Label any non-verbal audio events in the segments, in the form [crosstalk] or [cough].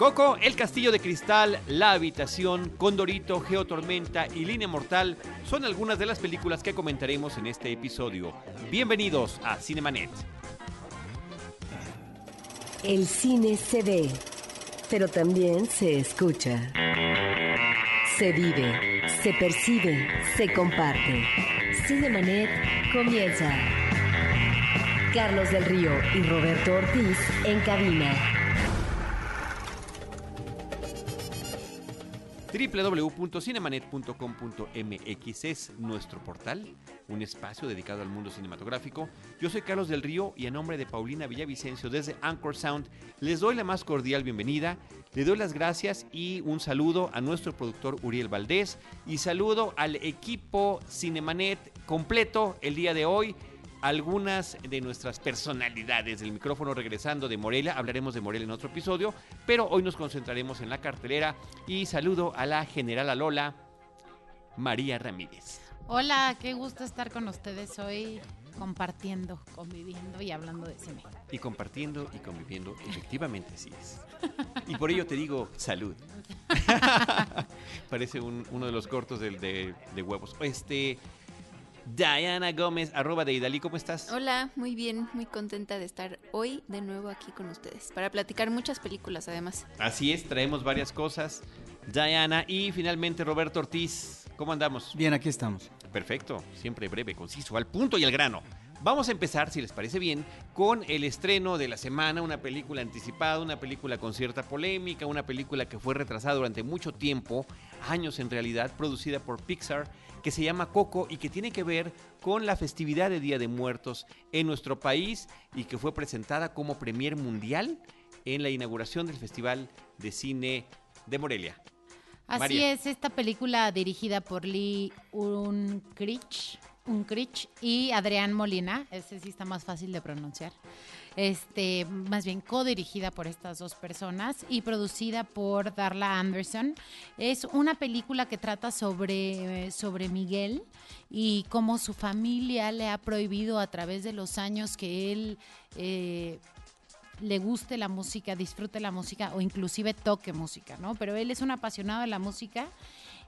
Coco, El Castillo de Cristal, La Habitación, Condorito, Geotormenta y Línea Mortal son algunas de las películas que comentaremos en este episodio. Bienvenidos a Cinemanet. El cine se ve, pero también se escucha. Se vive, se percibe, se comparte. Cinemanet comienza. Carlos del Río y Roberto Ortiz en cabina. www.cinemanet.com.mx es nuestro portal, un espacio dedicado al mundo cinematográfico. Yo soy Carlos del Río y a nombre de Paulina Villavicencio desde Anchor Sound les doy la más cordial bienvenida, le doy las gracias y un saludo a nuestro productor Uriel Valdés y saludo al equipo Cinemanet completo el día de hoy algunas de nuestras personalidades del micrófono regresando de Morelia. Hablaremos de Morelia en otro episodio, pero hoy nos concentraremos en la cartelera y saludo a la general Alola, María Ramírez. Hola, qué gusto estar con ustedes hoy compartiendo, conviviendo y hablando de cine. Y compartiendo y conviviendo, efectivamente sí es. Y por ello te digo salud. [laughs] Parece un- uno de los cortos del- de, de huevos. Este, Diana Gómez, arroba de Idalí, ¿cómo estás? Hola, muy bien, muy contenta de estar hoy de nuevo aquí con ustedes para platicar muchas películas además. Así es, traemos varias cosas. Diana y finalmente Roberto Ortiz, ¿cómo andamos? Bien, aquí estamos. Perfecto, siempre breve, conciso, al punto y al grano. Vamos a empezar, si les parece bien, con el estreno de la semana, una película anticipada, una película con cierta polémica, una película que fue retrasada durante mucho tiempo, años en realidad, producida por Pixar, que se llama Coco y que tiene que ver con la festividad de Día de Muertos en nuestro país y que fue presentada como premier mundial en la inauguración del Festival de Cine de Morelia. Así María. es, esta película dirigida por Lee Unkrich, Unkrich y Adrián Molina, ese sí está más fácil de pronunciar. Este, más bien co-dirigida por estas dos personas y producida por Darla Anderson. Es una película que trata sobre, sobre Miguel y cómo su familia le ha prohibido a través de los años que él eh, le guste la música, disfrute la música o inclusive toque música, ¿no? Pero él es un apasionado de la música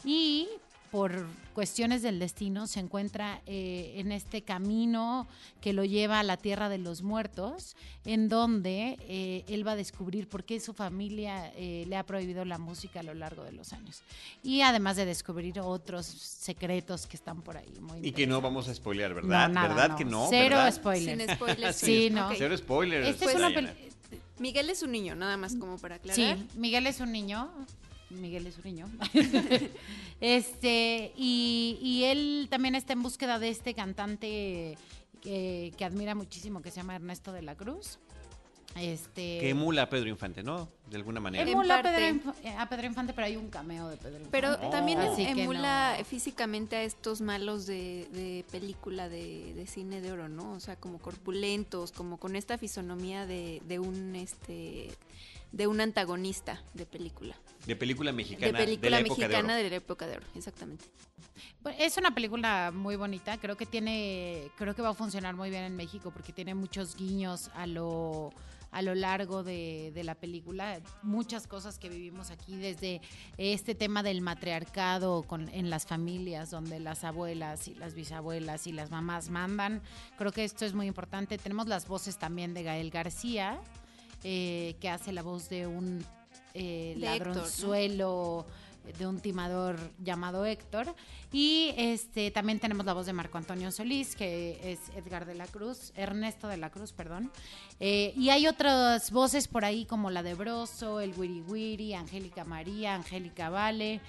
y por cuestiones del destino se encuentra eh, en este camino que lo lleva a la tierra de los muertos, en donde eh, él va a descubrir por qué su familia eh, le ha prohibido la música a lo largo de los años. Y además de descubrir otros secretos que están por ahí. Muy Y que no vamos a spoilear, ¿verdad? No, nada, ¿Verdad no. que no? Cero ¿verdad? spoilers. Sin [laughs] spoilers. Sí, no. Ok. Cero spoilers. Esta es una Diana. peli- Miguel es un niño, nada más como para aclarar. Sí, Miguel es un niño. Miguel es un niño. [laughs] este, y, y él también está en búsqueda de este cantante que, que admira muchísimo, que se llama Ernesto de la Cruz. Este. Que emula a Pedro Infante, ¿no? De alguna manera. emula a Pedro. Inf- a Pedro Infante, pero hay un cameo de Pedro Infante. Pero Oh. también em- Así que emula no. físicamente a estos malos de, de película de, de cine de oro, ¿no? O sea, como corpulentos, como con esta fisonomía de, de un este de un antagonista de película. De película mexicana. de película la época mexicana de oro. de la época de oro, exactamente. Bueno, Es una película muy bonita, creo que tiene, creo que va a funcionar muy bien en México porque tiene muchos guiños a lo a lo largo de, de la película, muchas cosas que vivimos aquí, desde este tema del matriarcado con, en las familias, donde las abuelas y las bisabuelas y las mamás mandan. Creo que esto es muy importante. Tenemos las voces también de Gael García, eh, que hace la voz de un eh, De Héctor, ¿no? ladronzuelo, de un timador llamado Héctor. Y este también tenemos la voz de Marco Antonio Solís, que es Edgar de la Cruz, Ernesto de la Cruz, perdón. Eh, y hay otras voces por ahí como la de Broso, el Wiri Wiri, Angélica María, Angélica Vale.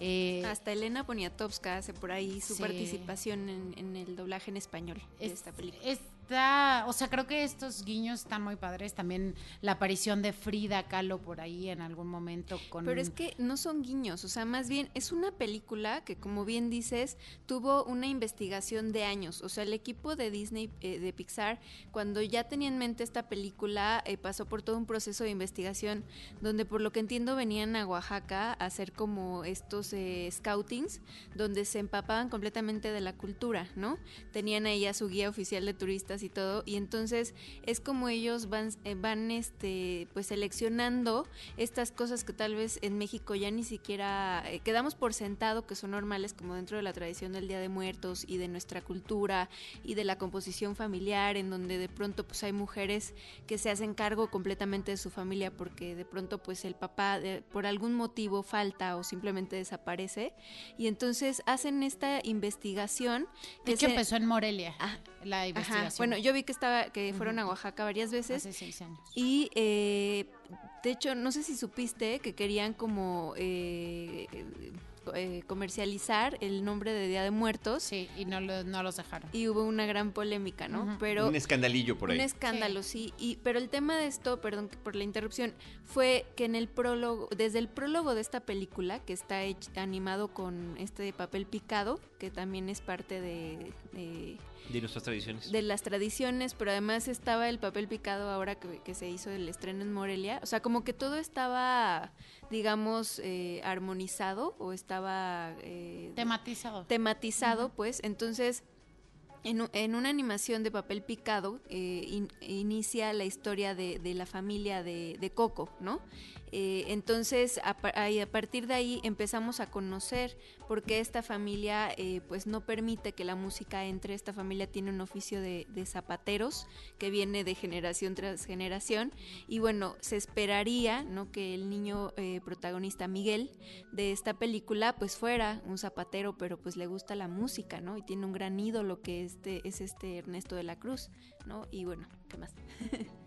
eh, Hasta Elena Poniatowska hace por ahí su Sí. participación en, en el doblaje en español de es- esta película. Está, o sea, creo que estos guiños están muy padres. También la aparición de Frida Kahlo por ahí en algún momento con. Pero es que no son guiños, o sea, más bien es una película que, como bien dices, tuvo una investigación de años. O sea, el equipo de Disney, eh, de Pixar, cuando ya tenía en mente esta película, eh, pasó por todo un proceso de investigación donde, por lo que entiendo, venían a Oaxaca a hacer como estos eh, scoutings donde se empapaban completamente de la cultura, ¿no? Tenían ahí a su guía oficial de turistas y todo, y entonces es como ellos van, eh, van este, pues seleccionando estas cosas que tal vez en México ya ni siquiera eh, quedamos por sentado que son normales como dentro de la tradición del Día de Muertos y de nuestra cultura y de la composición familiar, en donde de pronto pues hay mujeres que se hacen cargo completamente de su familia porque de pronto pues el papá de- por algún motivo falta o simplemente desaparece y entonces hacen esta investigación que hecho, se- empezó en Morelia. Ah, la Ajá, investigación. Bueno, yo vi que estaba que fueron a Oaxaca varias veces hace seis años. y eh, de hecho no sé si supiste que querían como eh, eh, comercializar el nombre de Día de Muertos Sí, y no, lo- no los dejaron. y hubo una gran polémica, ¿no? Pero un escandalillo por ahí. un escándalo, sí. Y, pero el tema de esto, perdón por la interrupción, fue que en el prólogo, desde el prólogo de esta película, que está animado con este papel picado, que también es parte de- de de nuestras tradiciones. de las tradiciones, pero además estaba el papel picado ahora que, que se hizo el estreno en Morelia. O sea, como que todo estaba, digamos, eh, armonizado o estaba eh, Tematizado. tematizado, pues. Entonces, en, en una animación de papel picado, eh, in- inicia la historia de, de la familia de, de Coco, ¿no? Eh, entonces, a, a partir de ahí empezamos a conocer por qué esta familia eh, pues no permite que la música entre. Esta familia tiene un oficio de, de zapateros que viene de generación tras generación. Y bueno, se esperaría ¿no? que el niño eh, protagonista Miguel de esta película pues fuera un zapatero, pero pues le gusta la música, ¿no? Y tiene un gran ídolo que este, es este Ernesto de la Cruz, ¿no? Y bueno, ¿qué más? [laughs]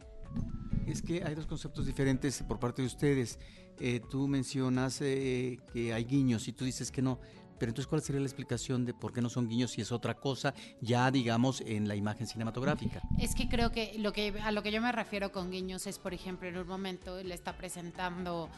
Es que hay dos conceptos diferentes por parte de ustedes. Eh, tú mencionas eh, que hay guiños y tú dices que no. Pero entonces, ¿cuál sería la explicación de por qué no son guiños si es otra cosa, ya digamos, en la imagen cinematográfica? Es que creo que lo que a lo que yo me refiero con guiños es, por ejemplo, en un momento le está presentando.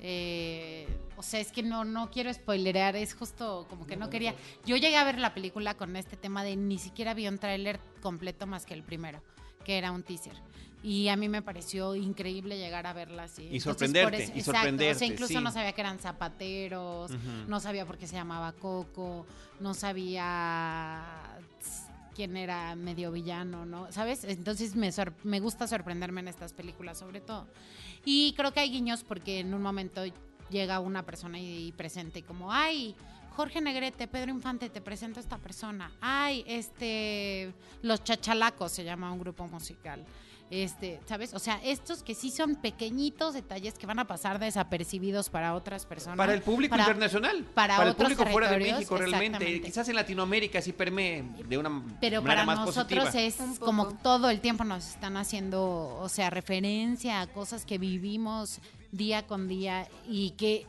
Eh, o sea, es que no, no quiero spoilerear, es justo como que no quería. Yo llegué a ver la película con este tema de ni siquiera vi un tráiler completo más que el primero, que era un teaser. Y a mí me pareció increíble llegar a verla así. Y sorprenderte, eso- y exacto, sorprenderte, O sea, incluso sí. no sabía que eran zapateros, no sabía por qué se llamaba Coco, no sabía quién era medio villano, ¿no? ¿Sabes? Entonces me, me gusta sorprenderme en estas películas, sobre todo. Y creo que hay guiños porque en un momento llega una persona y, y presenta y como, ay, Jorge Negrete, Pedro Infante, te presento a esta persona. Ay, este, Los Chachalacos se llama un grupo musical. Este, ¿sabes? O sea, estos que sí son pequeñitos detalles que van a pasar desapercibidos para otras personas. Para el público para- internacional. para el otros público fuera de México realmente. Quizás en Latinoamérica sí permee de una Pero manera para más nosotros positiva. es como todo el tiempo nos están haciendo, o sea, referencia a cosas que vivimos día con día y que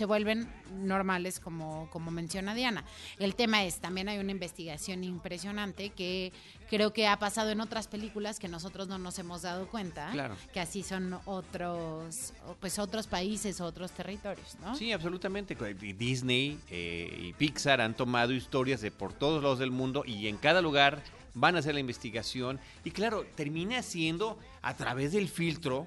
se vuelven normales como, como menciona Diana. El tema es, también hay una investigación impresionante que creo que ha pasado en otras películas que nosotros no nos hemos dado cuenta, Claro. que así son otros, pues otros países, otros territorios, ¿no? Sí, absolutamente. Disney eh, y Pixar han tomado historias de por todos lados del mundo y en cada lugar van a hacer la investigación. Y claro, termina siendo a través del filtro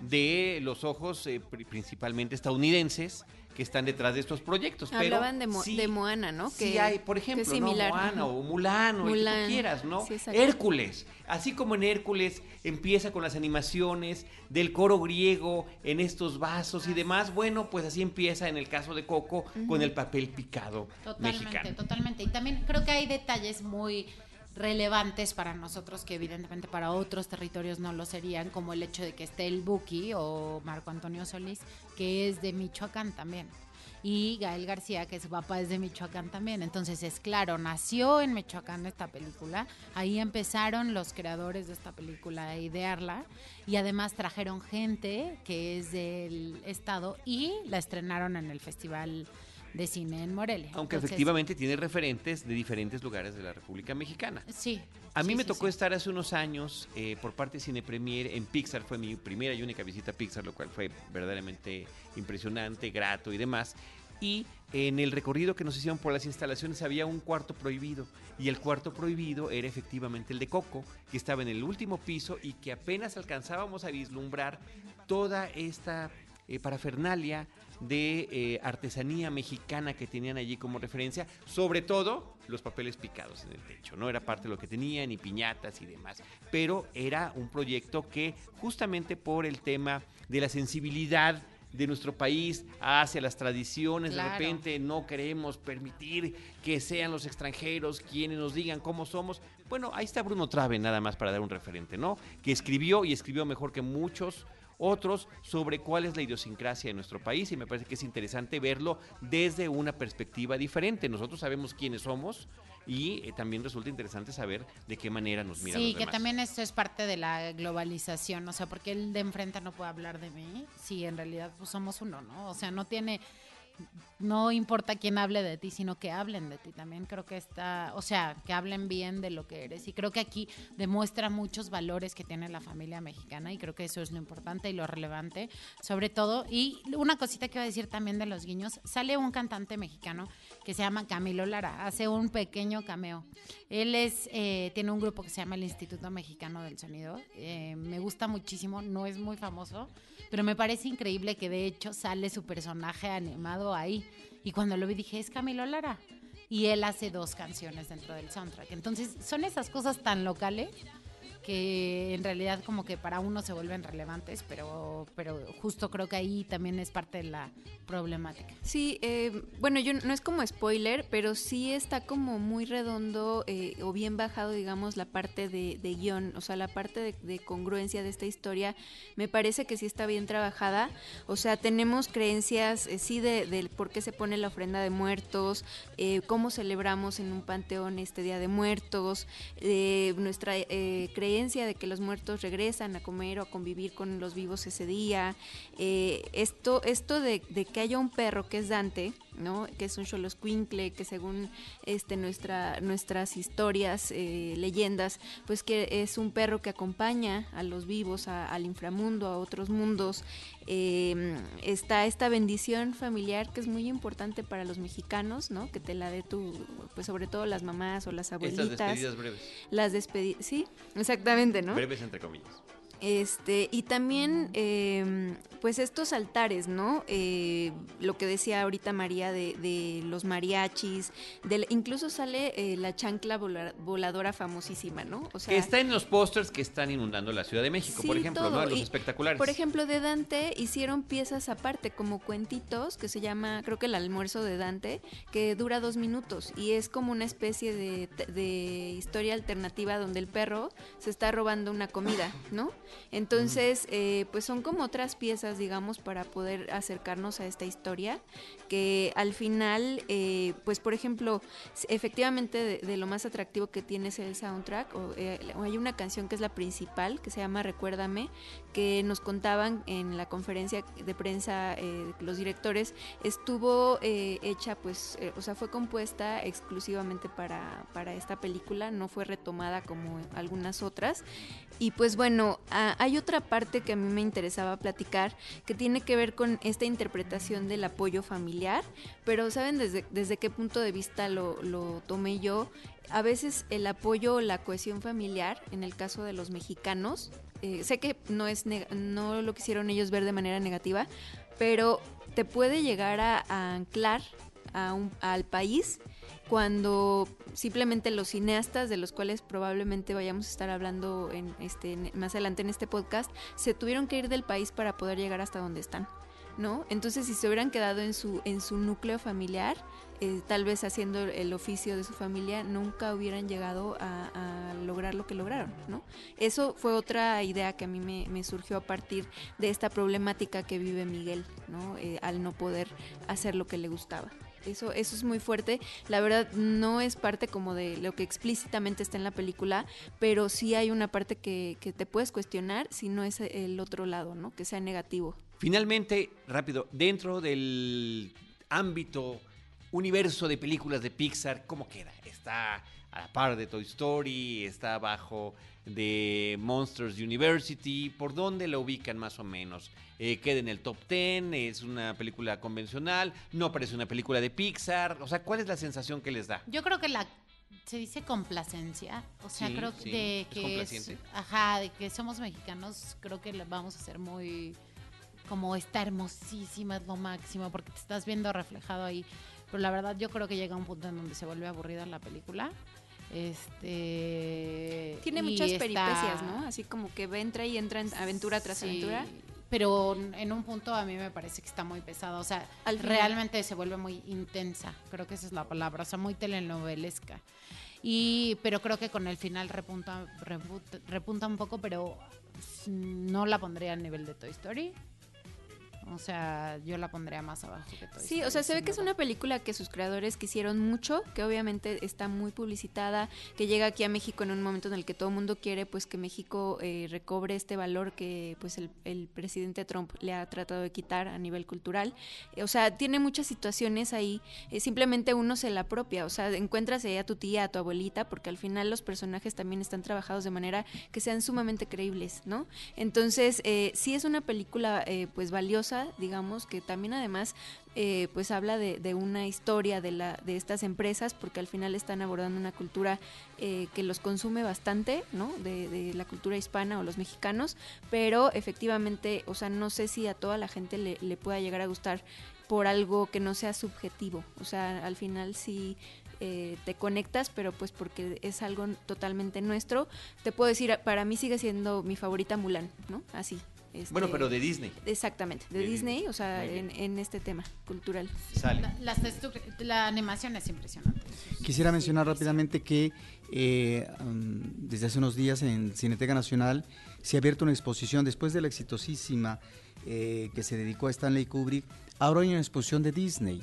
de los ojos eh, pri- principalmente estadounidenses que están detrás de estos proyectos. Pero Hablaban de, Mo- sí- de Moana, ¿no? Sí hay, por ejemplo, que similar. ¿no? Moana o Mulan o el que tú quieras, ¿no? sí, exacto. Hércules, así como en Hércules empieza con las animaciones del coro griego en estos vasos y demás, bueno, pues así empieza en el caso de Coco con el papel picado Totalmente, mexicano. totalmente. Y también creo que hay detalles muy relevantes para nosotros que evidentemente para otros territorios no lo serían, como el hecho de que esté el Buki o Marco Antonio Solís, que es de Michoacán también. Y Gael García, que su papá es de Michoacán también. Entonces es claro, nació en Michoacán esta película. Ahí empezaron los creadores de esta película a idearla. Y además trajeron gente que es del estado y la estrenaron en el Festival de Cine en Morelia. Aunque Entonces, efectivamente tiene referentes de diferentes lugares de la República Mexicana. Sí. A mí sí, me sí, tocó sí. estar hace unos años eh, por parte de Cine Premier en Pixar, fue mi primera y única visita a Pixar, lo cual fue verdaderamente impresionante, grato y demás. Y en el recorrido que nos hicieron por las instalaciones había un cuarto prohibido. Y el cuarto prohibido era efectivamente el de Coco, que estaba en el último piso y que apenas alcanzábamos a vislumbrar toda esta eh, parafernalia de eh, artesanía mexicana que tenían allí como referencia, sobre todo los papeles picados en el techo, ¿no? Era parte de lo que tenían y piñatas y demás, pero era un proyecto que justamente por el tema de la sensibilidad de nuestro país hacia las tradiciones. Claro. De repente no queremos permitir que sean los extranjeros quienes nos digan cómo somos. Bueno, ahí está Bruno Trave nada más para dar un referente, ¿no? Que escribió y escribió mejor que muchos otros sobre cuál es la idiosincrasia de nuestro país y me parece que es interesante verlo desde una perspectiva diferente. Nosotros sabemos quiénes somos y eh, también resulta interesante saber de qué manera nos miran Sí, los que también esto es parte de la globalización, o sea, porque el de enfrente no puede hablar de mí, si en realidad pues somos uno, ¿no? O sea, no tiene, no importa quién hable de ti, sino que hablen de ti también. Creo que está, o sea, que hablen bien de lo que eres. Y creo que aquí demuestra muchos valores que tiene la familia mexicana y creo que eso es lo importante y lo relevante, sobre todo. Y una cosita que iba a decir también de los guiños, sale un cantante mexicano que se llama Camilo Lara, hace un pequeño cameo. Él es, eh, tiene un grupo que se llama el Instituto Mexicano del Sonido. Eh, me gusta muchísimo, no es muy famoso, pero me parece increíble que de hecho sale su personaje animado ahí. Y cuando lo vi dije, es Camilo Lara. Y él hace dos canciones dentro del soundtrack. Entonces son esas cosas tan locales que en realidad como que para uno se vuelven relevantes, pero, pero justo creo que ahí también es parte de la problemática. Sí, eh, bueno, yo no es como spoiler, pero sí está como muy redondo eh, o bien bajado, digamos, la parte de, de guion, o sea, la parte de, de congruencia de esta historia, me parece que sí está bien trabajada. O sea, tenemos creencias, eh, sí, de, del por qué se pone la ofrenda de muertos, eh, cómo celebramos en un panteón este Día de Muertos, eh, nuestra eh, de que los muertos regresan a comer o a convivir con los vivos ese día. Eh, esto esto de, de que haya un perro que es Dante, ¿no? que es un Xoloscuincle, que según este, nuestra, nuestras historias, eh, leyendas, pues que es un perro que acompaña a los vivos, a- al inframundo, a otros mundos. Eh, está esta bendición familiar que es muy importante para los mexicanos, ¿no? Que te la dé tu, pues sobre todo las mamás o las Estas abuelitas. despedidas breves. Las despedidas, sí, exactamente, ¿no? Breves entre comillas. Este, y también, eh, pues estos altares, ¿no? Eh, lo que decía ahorita María de, de los mariachis, del, incluso sale eh, la chancla vola- voladora famosísima, ¿no? O sea, que está en los pósters que están inundando la Ciudad de México, por ejemplo, todo. ¿no? Los Y, espectaculares. Por ejemplo, de Dante hicieron piezas aparte, como cuentitos, que se llama, creo que el almuerzo de Dante, que dura dos minutos y es como una especie de, de historia alternativa donde el perro se está robando una comida, ¿no? Entonces, eh, pues son como otras piezas, digamos, para poder acercarnos a esta historia, que al final, eh, pues por ejemplo, efectivamente de, de lo más atractivo que tiene es el soundtrack, o, eh, hay una canción que es la principal, que se llama Recuérdame, que nos contaban en la conferencia de prensa eh, los directores, estuvo eh, hecha, pues, eh, o sea, fue compuesta exclusivamente para, para esta película, no fue retomada como algunas otras. Y pues bueno, ah, hay otra parte que a mí me interesaba platicar que tiene que ver con esta interpretación del apoyo familiar, pero ¿saben desde, desde qué punto de vista lo, lo tomé yo? A veces el apoyo o la cohesión familiar, en el caso de los mexicanos, eh, sé que no, es no lo quisieron ellos ver de manera negativa, pero te puede llegar a, a anclar a un- al país cuando simplemente los cineastas de los cuales probablemente vayamos a estar hablando en este más adelante en este podcast se tuvieron que ir del país para poder llegar hasta donde están no entonces si se hubieran quedado en su en su núcleo familiar eh, tal vez haciendo el oficio de su familia nunca hubieran llegado a, a lograr lo que lograron no eso fue otra idea que a mí me, me surgió a partir de esta problemática que vive Miguel no Eh, al no poder hacer lo que le gustaba eso, eso es muy fuerte. La verdad no es parte como de lo que explícitamente está en la película, pero sí hay una parte que, que te puedes cuestionar si no es el otro lado, ¿no? Que sea negativo. Finalmente, rápido, dentro del ámbito, universo de películas de Pixar, ¿cómo queda? ¿Está a la par de Toy Story? ¿Está abajo de Monsters University? ¿Por dónde la ubican más o menos? Eh, ¿Queda en el top 10? ¿Es una película convencional? ¿No parece una película de Pixar? O sea, ¿cuál es la sensación que les da? Yo creo que la se dice complacencia, o sea, Sí, creo sí, de que es, ajá, de que somos mexicanos, creo que vamos a ser muy como está hermosísima, es lo máximo, porque te estás viendo reflejado ahí. Pero la verdad yo creo que llega un punto en donde se vuelve aburrida la película. Este Tiene muchas está- peripecias, ¿no? Así como que entra y entra en aventura tras Sí, aventura. Pero en un punto a mí me parece que está muy pesado. O sea, Al realmente se vuelve muy intensa. Creo que esa es la palabra. O sea, muy telenovelesca. Y, pero creo que con el final repunta, repunta, repunta un poco, pero no la pondría al nivel de Toy Story. O sea, yo la pondría más abajo que Toy Sí, Story. o sea, se ve que es una película que sus creadores quisieron mucho, que obviamente está muy publicitada, que llega aquí a México en un momento en el que todo el mundo quiere pues que México eh, recobre este valor que pues el, el presidente Trump le ha tratado de quitar a nivel cultural. Eh, o sea, tiene muchas situaciones ahí, eh, simplemente uno se la apropia, o sea, encuentras ahí a tu tía, a tu abuelita, porque al final los personajes también están trabajados de manera que sean sumamente creíbles, ¿no? Entonces, eh, sí es una película eh, pues valiosa, digamos, que también además eh, pues habla de, una historia de, la, de estas empresas, porque al final están abordando una cultura eh, que los consume bastante, ¿no? De, de la cultura hispana o los mexicanos, pero efectivamente, o sea, no sé si a toda la gente le, le pueda llegar a gustar por algo que no sea subjetivo, o sea, al final sí eh, te conectas, pero pues porque es algo totalmente nuestro. Te puedo decir, para mí sigue siendo mi favorita Mulan, ¿no? Así. Bueno, este, pero de Disney. Exactamente, de De Disney, Disney. o sea, en, en este tema cultural. Sale. La, animación es impresionante. Quisiera Sí, mencionar sí. rápidamente que eh, um, desde hace unos días en Cineteca Nacional se ha abierto una exposición después de la exitosísima eh, que se dedicó a Stanley Kubrick. Ahora hay una exposición de Disney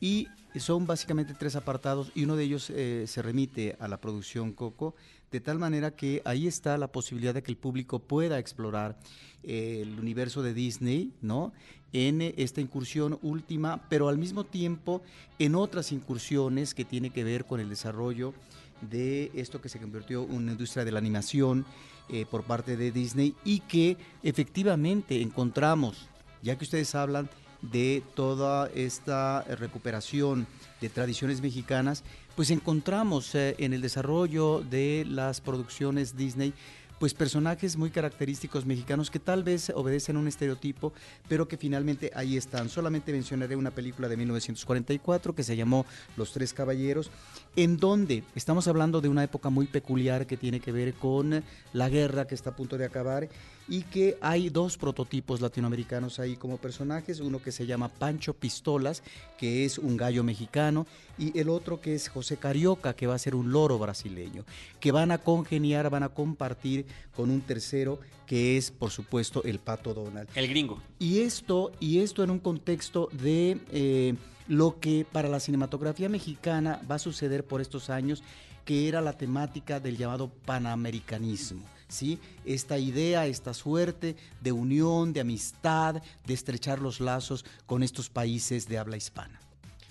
y son básicamente tres apartados y uno de ellos eh, se remite a la producción Coco, de tal manera que ahí está la posibilidad de que el público pueda explorar eh, el universo de Disney, ¿no? En eh, esta incursión última, pero al mismo tiempo en otras incursiones que tiene que ver con el desarrollo de esto que se convirtió en una industria de la animación eh, por parte de Disney y que efectivamente encontramos, ya que ustedes hablan de toda esta recuperación de tradiciones mexicanas, pues encontramos eh, en el desarrollo de las producciones Disney pues personajes muy característicos mexicanos que tal vez obedecen a un estereotipo, pero que finalmente ahí están. Solamente mencionaré una película de 1944 que se llamó Los Tres Caballeros, en donde estamos hablando de una época muy peculiar que tiene que ver con la guerra que está a punto de acabar y que hay dos prototipos latinoamericanos ahí como personajes, uno que se llama Pancho Pistolas, que es un gallo mexicano, y el otro que es José Carioca, que va a ser un loro brasileño, que van a congeniar, van a compartir con un tercero que es, por supuesto, el Pato Donald. El gringo. Y esto, y esto en un contexto de eh, lo que para la cinematografía mexicana va a suceder por estos años, que era la temática del llamado panamericanismo. ¿Sí? Esta idea, esta suerte de unión, de amistad, de estrechar los lazos con estos países de habla hispana.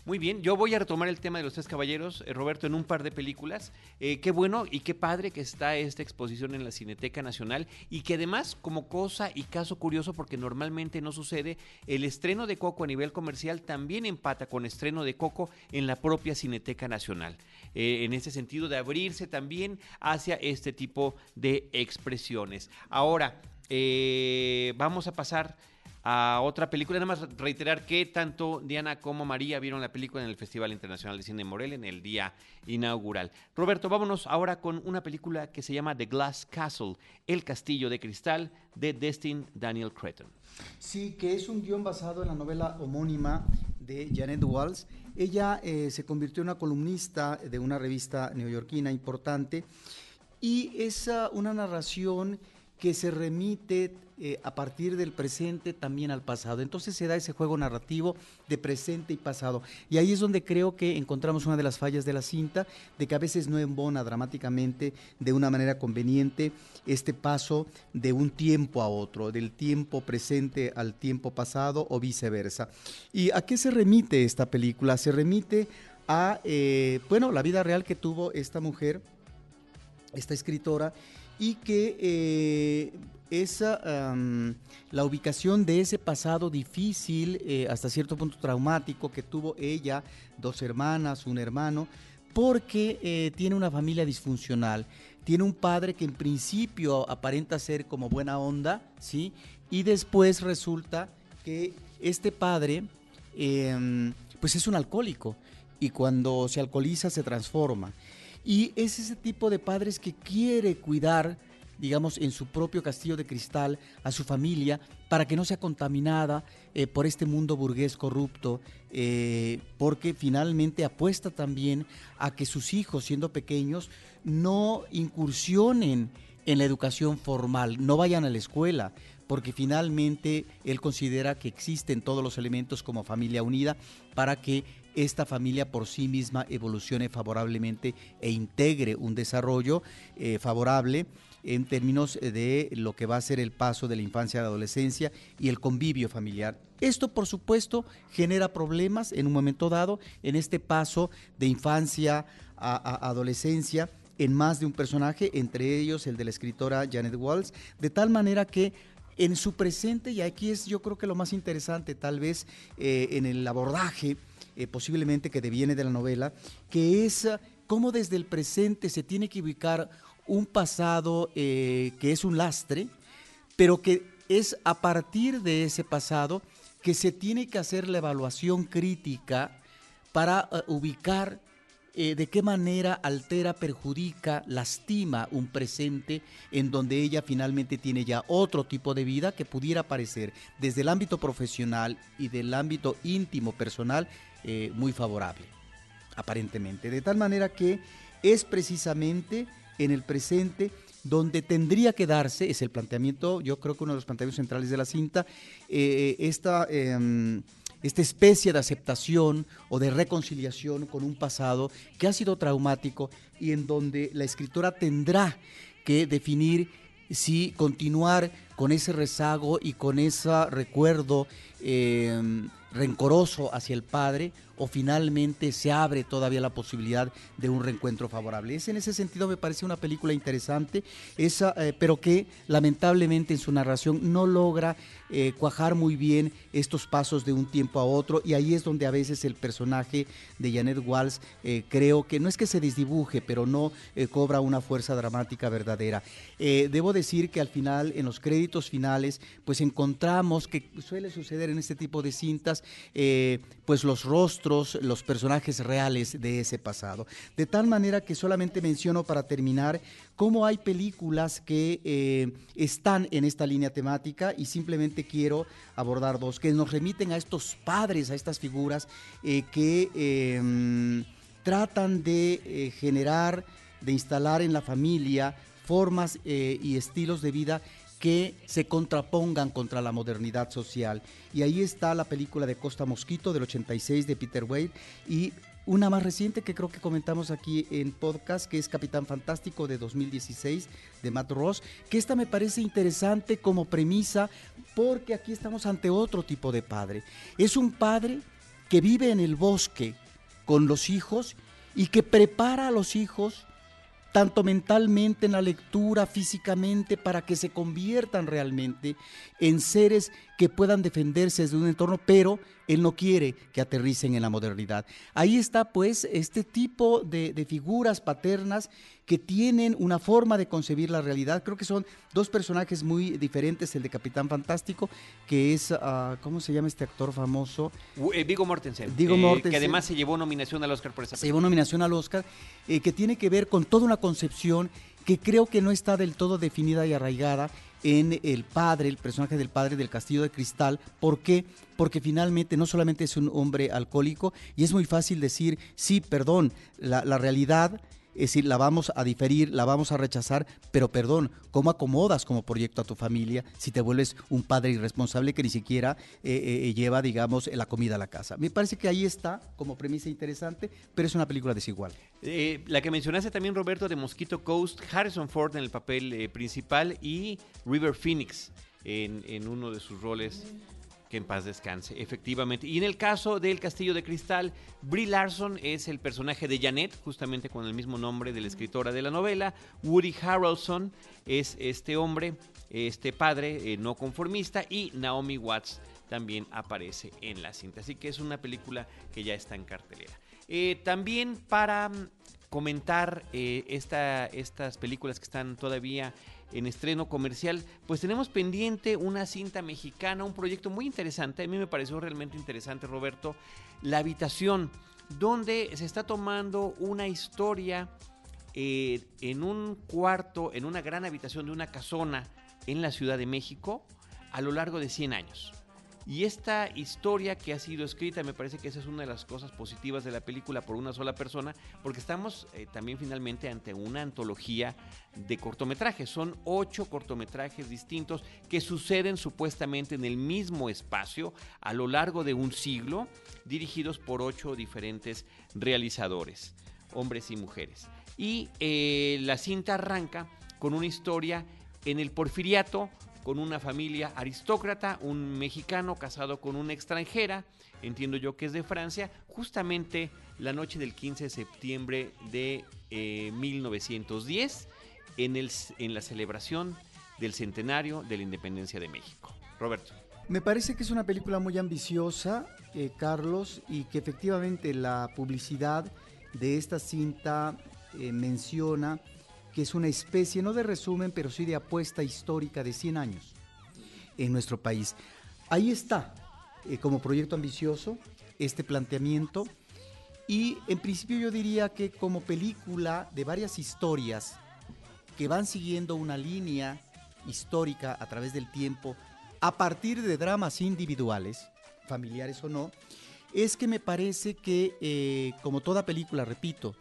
Muy bien, yo voy a retomar el tema de los tres caballeros, eh, Roberto, en un par de películas. Eh, qué bueno y qué padre que está esta exposición en la Cineteca Nacional y que además, como cosa y caso curioso, porque normalmente no sucede, el estreno de Coco a nivel comercial también empata con estreno de Coco en la propia Cineteca Nacional. Eh, en ese sentido de abrirse también hacia este tipo de expresiones. Ahora, vamos a pasar a otra película. Nada más reiterar que tanto Diana como María vieron la película en el Festival Internacional de Cine de Morelia en el día inaugural. Roberto, vámonos ahora con una película que se llama The Glass Castle, El Castillo de Cristal, de Destin Daniel Cretton. Sí, que es un guion basado en la novela homónima de Janet Walls. Ella eh, se convirtió en una columnista de una revista neoyorquina importante y es ah, una narración que se remite eh, a partir del presente también al pasado. Entonces se da ese juego narrativo de presente y pasado. Y ahí es donde creo que encontramos una de las fallas de la cinta, de que a veces no embona dramáticamente de una manera conveniente este paso de un tiempo a otro, del tiempo presente al tiempo pasado o viceversa. ¿Y a qué se remite esta película? Se remite a, eh, bueno, la vida real que tuvo esta mujer, esta escritora, y que eh, esa, um, la ubicación de ese pasado difícil, eh, hasta cierto punto traumático, que tuvo ella, dos hermanas, un hermano, porque eh, tiene una familia disfuncional. Tiene un padre que en principio aparenta ser como buena onda, ¿sí? Y después resulta que este padre em, pues es un alcohólico y cuando se alcoholiza se transforma. Y es ese tipo de padres que quiere cuidar, digamos, en su propio castillo de cristal a su familia para que no sea contaminada eh, por este mundo burgués corrupto, eh, porque finalmente apuesta también a que sus hijos, siendo pequeños, no incursionen en la educación formal, no vayan a la escuela, porque finalmente él considera que existen todos los elementos como familia unida para que esta familia por sí misma evolucione favorablemente e integre un desarrollo eh, favorable en términos de lo que va a ser el paso de la infancia a la adolescencia y el convivio familiar. Esto, por supuesto, genera problemas en un momento dado en este paso de infancia a, adolescencia en más de un personaje, entre ellos el de la escritora Janet Walls, de tal manera que en su presente, y aquí es yo creo que lo más interesante tal vez eh, en el abordaje eh, posiblemente que deviene de la novela, que es cómo desde el presente se tiene que ubicar un pasado eh, que es un lastre, pero que es a partir de ese pasado que se tiene que hacer la evaluación crítica para ah, ubicar eh, de qué manera altera, perjudica, lastima un presente en donde ella finalmente tiene ya otro tipo de vida que pudiera parecer desde el ámbito profesional y del ámbito íntimo personal eh, muy favorable, aparentemente. De tal manera que es precisamente en el presente donde tendría que darse, es el planteamiento, yo creo que uno de los planteamientos centrales de la cinta, eh, esta, em, esta especie de aceptación o de reconciliación con un pasado que ha sido traumático y en donde la escritora tendrá que definir si continuar con ese rezago y con ese recuerdo em, rencoroso hacia el padre o finalmente se abre todavía la posibilidad de un reencuentro favorable. Es en ese sentido me parece una película interesante, esa, eh, pero que lamentablemente en su narración no logra eh, cuajar muy bien estos pasos de un tiempo a otro y ahí es donde a veces el personaje de Janet Walls eh, creo que no es que se desdibuje, pero no cobra una fuerza dramática verdadera. debo decir que al final, en los créditos finales, pues encontramos que suele suceder en este tipo de cintas, pues los rostros los personajes reales de ese pasado. De tal manera que solamente menciono para terminar cómo hay películas que eh, están en esta línea temática y simplemente quiero abordar dos, que nos remiten a estos padres, a estas figuras eh, que em, tratan de eh, generar, de instalar en la familia formas y estilos de vida que se contrapongan contra la modernidad social. Y ahí está la película de Costa Mosquito del 86 de Peter Wade y una más reciente que creo que comentamos aquí en podcast, que es Capitán Fantástico de 2016 de Matt Ross, que esta me parece interesante como premisa porque aquí estamos ante otro tipo de padre. Es un padre que vive en el bosque con los hijos y que prepara a los hijos tanto mentalmente en la lectura, físicamente, para que se conviertan realmente en seres que puedan defenderse desde un entorno, pero él no quiere que aterricen en la modernidad. Ahí está pues este tipo de, figuras paternas que tienen una forma de concebir la realidad. Creo que son dos personajes muy diferentes, el de Capitán Fantástico, que es, ah, ¿cómo se llama este actor famoso? Eh, Vigo Mortensen. Vigo eh, Mortensen. Que además se llevó nominación al Oscar por esa película. Se llevó nominación al Oscar, eh, que tiene que ver con toda una concepción que creo que no está del todo definida y arraigada en el padre, el personaje del padre del Castillo de Cristal. ¿Por qué? Porque finalmente no solamente es un hombre alcohólico y es muy fácil decir, sí, perdón, la, la realidad es decir, la vamos a diferir, la vamos a rechazar, pero perdón, ¿cómo acomodas como proyecto a tu familia si te vuelves un padre irresponsable que ni siquiera eh, eh, lleva, digamos, la comida a la casa? Me parece que ahí está como premisa interesante, pero es una película desigual. Eh, la que mencionaste también, Roberto, de Mosquito Coast, Harrison Ford en el papel principal y River Phoenix en, en uno de sus roles que en paz descanse, efectivamente. Y en el caso del Castillo de Cristal, Brie Larson es el personaje de Janet, justamente con el mismo nombre de la escritora de la novela. Woody Harrelson es este hombre, este padre eh, no conformista. Y Naomi Watts también aparece en la cinta. Así que es una película que ya está en cartelera. Eh, también para mm, comentar eh, esta, estas películas que están todavía en estreno comercial, pues tenemos pendiente una cinta mexicana, un proyecto muy interesante, a mí me pareció realmente interesante, Roberto, La Habitación, donde se está tomando una historia eh, en un cuarto, en una gran habitación de una casona en la Ciudad de México a lo largo de 100 años. Y esta historia que ha sido escrita, me parece que esa es una de las cosas positivas de la película por una sola persona, porque estamos eh, también finalmente ante una antología de cortometrajes. Son ocho cortometrajes distintos que suceden supuestamente en el mismo espacio a lo largo de un siglo, dirigidos por ocho diferentes realizadores, hombres y mujeres. Y eh, la cinta arranca con una historia en el porfiriato, con una familia aristócrata, un mexicano casado con una extranjera, entiendo yo que es de Francia, justamente la noche del 15 de septiembre de 1910, eh, en, el, en la celebración del centenario de la independencia de México. Roberto. Me parece que es una película muy ambiciosa, eh, Carlos, y que efectivamente la publicidad de esta cinta eh, menciona que es una especie, no de resumen, pero sí de apuesta histórica de 100 años en nuestro país. Ahí está, eh, como proyecto ambicioso, este planteamiento. Y en principio yo diría que como película de varias historias que van siguiendo una línea histórica a través del tiempo, a partir de dramas individuales, familiares o no, es que me parece que, eh, como toda película, repito,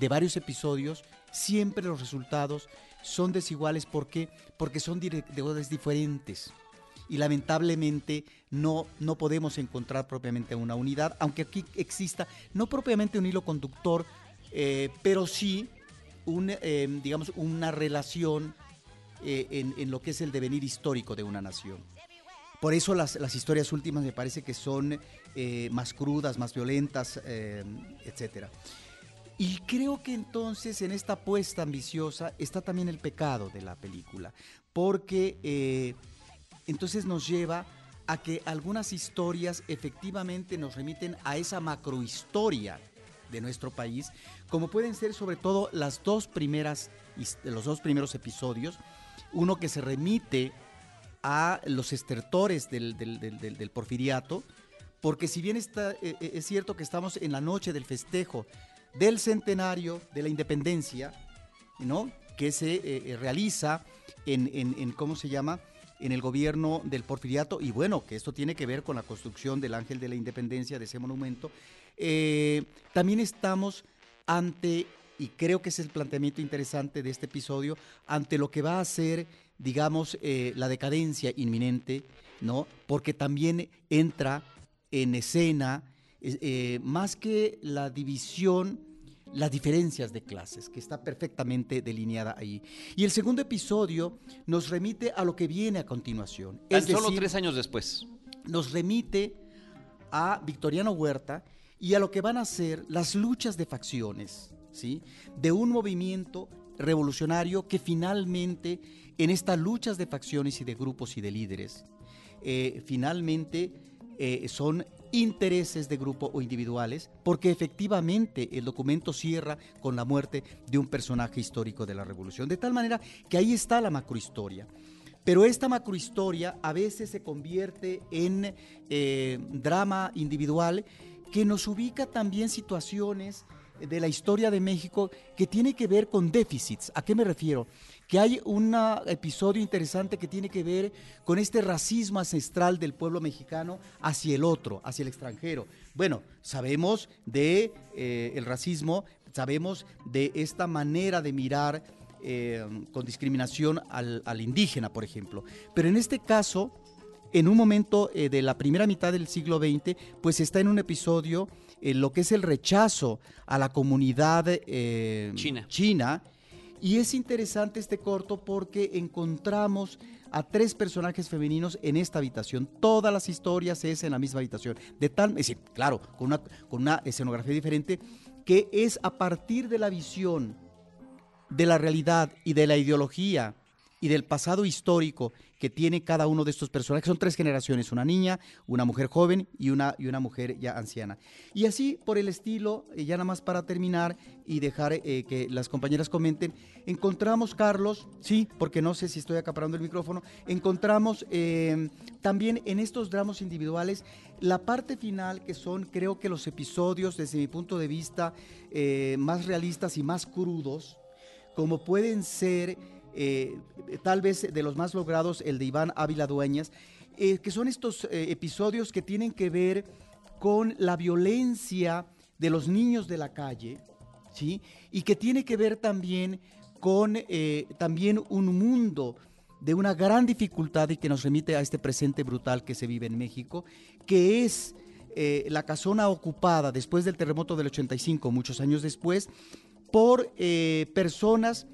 de varios episodios, siempre los resultados son desiguales. ¿Por qué? Porque son directores diferentes. Y lamentablemente no, no podemos encontrar propiamente una unidad, aunque aquí exista no propiamente un hilo conductor, eh, pero sí un, eh, digamos, una relación eh, en, en, lo que es el devenir histórico de una nación. Por eso las, las historias últimas me parece que son más crudas, más violentas, etcétera. Y creo que entonces en esta apuesta ambiciosa está también el pecado de la película, porque eh, entonces nos lleva a que algunas historias efectivamente nos remiten a esa macrohistoria de nuestro país, como pueden ser sobre todo las dos primeras, los dos primeros episodios, uno que se remite a los estertores del, porfiriato, porque si bien está, eh, eh, es cierto que estamos en la noche del festejo del centenario de la independencia, ¿no? que se eh, eh, realiza en, ¿cómo se llama? En el gobierno del porfiriato, y bueno, que esto tiene que ver con la construcción del Ángel de la Independencia, de ese monumento. Eh, también estamos ante, y creo que es el planteamiento interesante de este episodio, ante lo que va a ser, digamos, la decadencia inminente, ¿no? Porque también entra en escena eh, más que la división, las diferencias de clases, que está perfectamente delineada ahí. Y el segundo episodio nos remite a lo que viene a continuación. es solo tres años después. Nos remite a Victoriano Huerta y a lo que van a ser las luchas de facciones, ¿sí? De un movimiento revolucionario que finalmente, en estas luchas de facciones y de grupos y de líderes, eh, finalmente eh, son intereses de grupo o individuales, porque efectivamente el documento cierra con la muerte de un personaje histórico de la revolución, de tal manera que ahí está la macrohistoria. Pero esta macrohistoria a veces se convierte en eh, drama individual que nos ubica también situaciones de la historia de México que tiene que ver con déficits. ¿A qué me refiero? que hay un episodio interesante que tiene que ver con este racismo ancestral del pueblo mexicano hacia el otro, hacia el extranjero. Bueno, sabemos de eh, el racismo, sabemos de esta manera de mirar eh, con discriminación al, indígena, por ejemplo. Pero en este caso, en un momento eh, de la primera mitad del siglo XX, pues está en un episodio en lo que es el rechazo a la comunidad china. china y es interesante este corto porque encontramos a tres personajes femeninos en esta habitación. Todas las historias es en la misma habitación. De tal, es decir, claro, con una, con una escenografía diferente, que es a partir de la visión de la realidad y de la ideología y del pasado histórico que tiene cada uno de estos personajes. Son tres generaciones, una niña, una mujer joven y una, y una mujer ya anciana. Y así, por el estilo, eh, ya nada más para terminar y dejar eh, que las compañeras comenten, encontramos, Carlos, sí, porque no sé si estoy acaparando el micrófono, encontramos eh, también en estos dramas individuales la parte final, que son creo que los episodios, desde mi punto de vista, más realistas y más crudos, como pueden ser eh, tal vez de los más logrados, el de Iván Ávila Dueñas, eh, que son estos eh, episodios que tienen que ver con la violencia de los niños de la calle, ¿sí? Y que tiene que ver también con también un mundo de una gran dificultad y que nos remite a este presente brutal que se vive en México, que es la casona ocupada después del terremoto del 85, muchos años después, por personas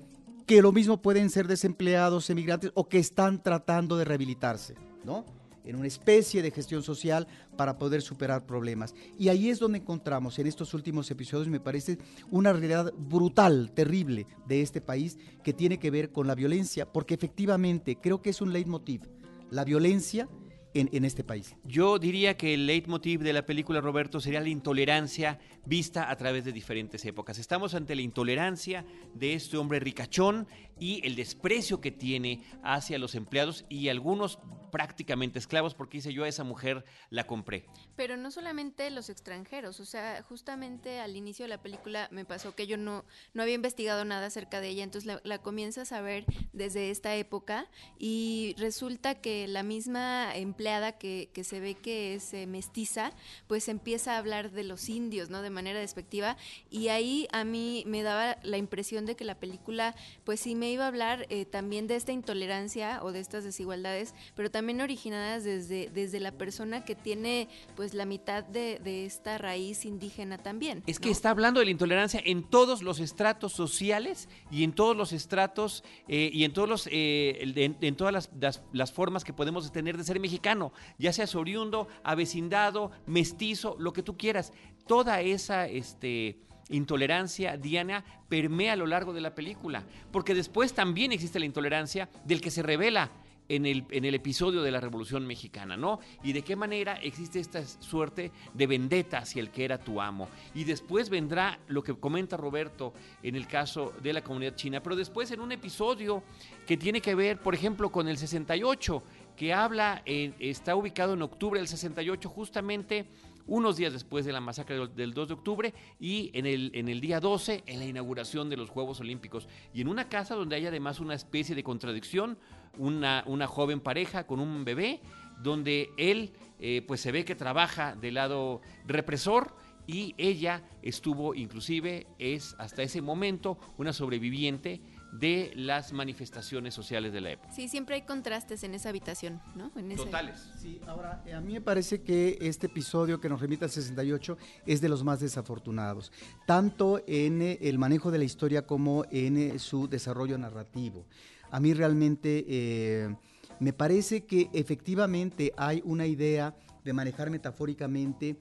que lo mismo pueden ser desempleados, emigrantes o que están tratando de rehabilitarse, ¿no? En una especie de gestión social para poder superar problemas. Y ahí es donde encontramos en estos últimos episodios, me parece, una realidad brutal, terrible de este país que tiene que ver con la violencia, porque efectivamente creo que es un leitmotiv. La violencia en, este país. Yo diría que el leitmotiv de la película, Roberto, sería la intolerancia vista a través de diferentes épocas. Estamos ante la intolerancia de este hombre ricachón y el desprecio que tiene hacia los empleados y algunos prácticamente esclavos, porque dice yo a esa mujer la compré. Pero no solamente los extranjeros, o sea, justamente al inicio de la película me pasó que yo no, no había investigado nada acerca de ella, entonces la, comienzas a ver desde esta época y resulta que la misma empleada que, que se ve que es eh, mestiza, pues empieza a hablar de los indios, ¿no? De manera despectiva y ahí a mí me daba la impresión de que la película, pues sí me iba a hablar eh, también de esta intolerancia o de estas desigualdades, pero también originadas desde, desde la persona que tiene pues la mitad de, esta raíz indígena también. Es que está hablando de la intolerancia en todos los estratos sociales y en todos los estratos eh, y en todos los eh, en, todas las, las, formas que podemos tener de ser mexicano, ya sea oriundo, avecindado, mestizo, lo que tú quieras. Toda esa este intolerancia, Diana, permea a lo largo de la película, porque después también existe la intolerancia del que se revela en el, episodio de la Revolución Mexicana, ¿no? Y de qué manera existe esta suerte de vendetta hacia el que era tu amo. Y después vendrá lo que comenta Roberto en el caso de la comunidad china, pero después en un episodio que tiene que ver, por ejemplo, con el 68, que habla, está ubicado en octubre del 68, justamente unos días después de la masacre del 2 de octubre y en el, en el día 12 en la inauguración de los Juegos Olímpicos. Y en una casa donde hay además una especie de contradicción, una, una joven pareja con un bebé, donde él eh, pues se ve que trabaja del lado represor y ella estuvo inclusive, es hasta ese momento una sobreviviente de las manifestaciones sociales de la época. Sí, siempre hay contrastes en esa habitación, ¿no? En Totales. Sí, ahora, eh, a mí me parece que este episodio que nos remite al 68 es de los más desafortunados, tanto en eh, el manejo de la historia como en eh, su desarrollo narrativo. A mí realmente me parece que efectivamente hay una idea de manejar metafóricamente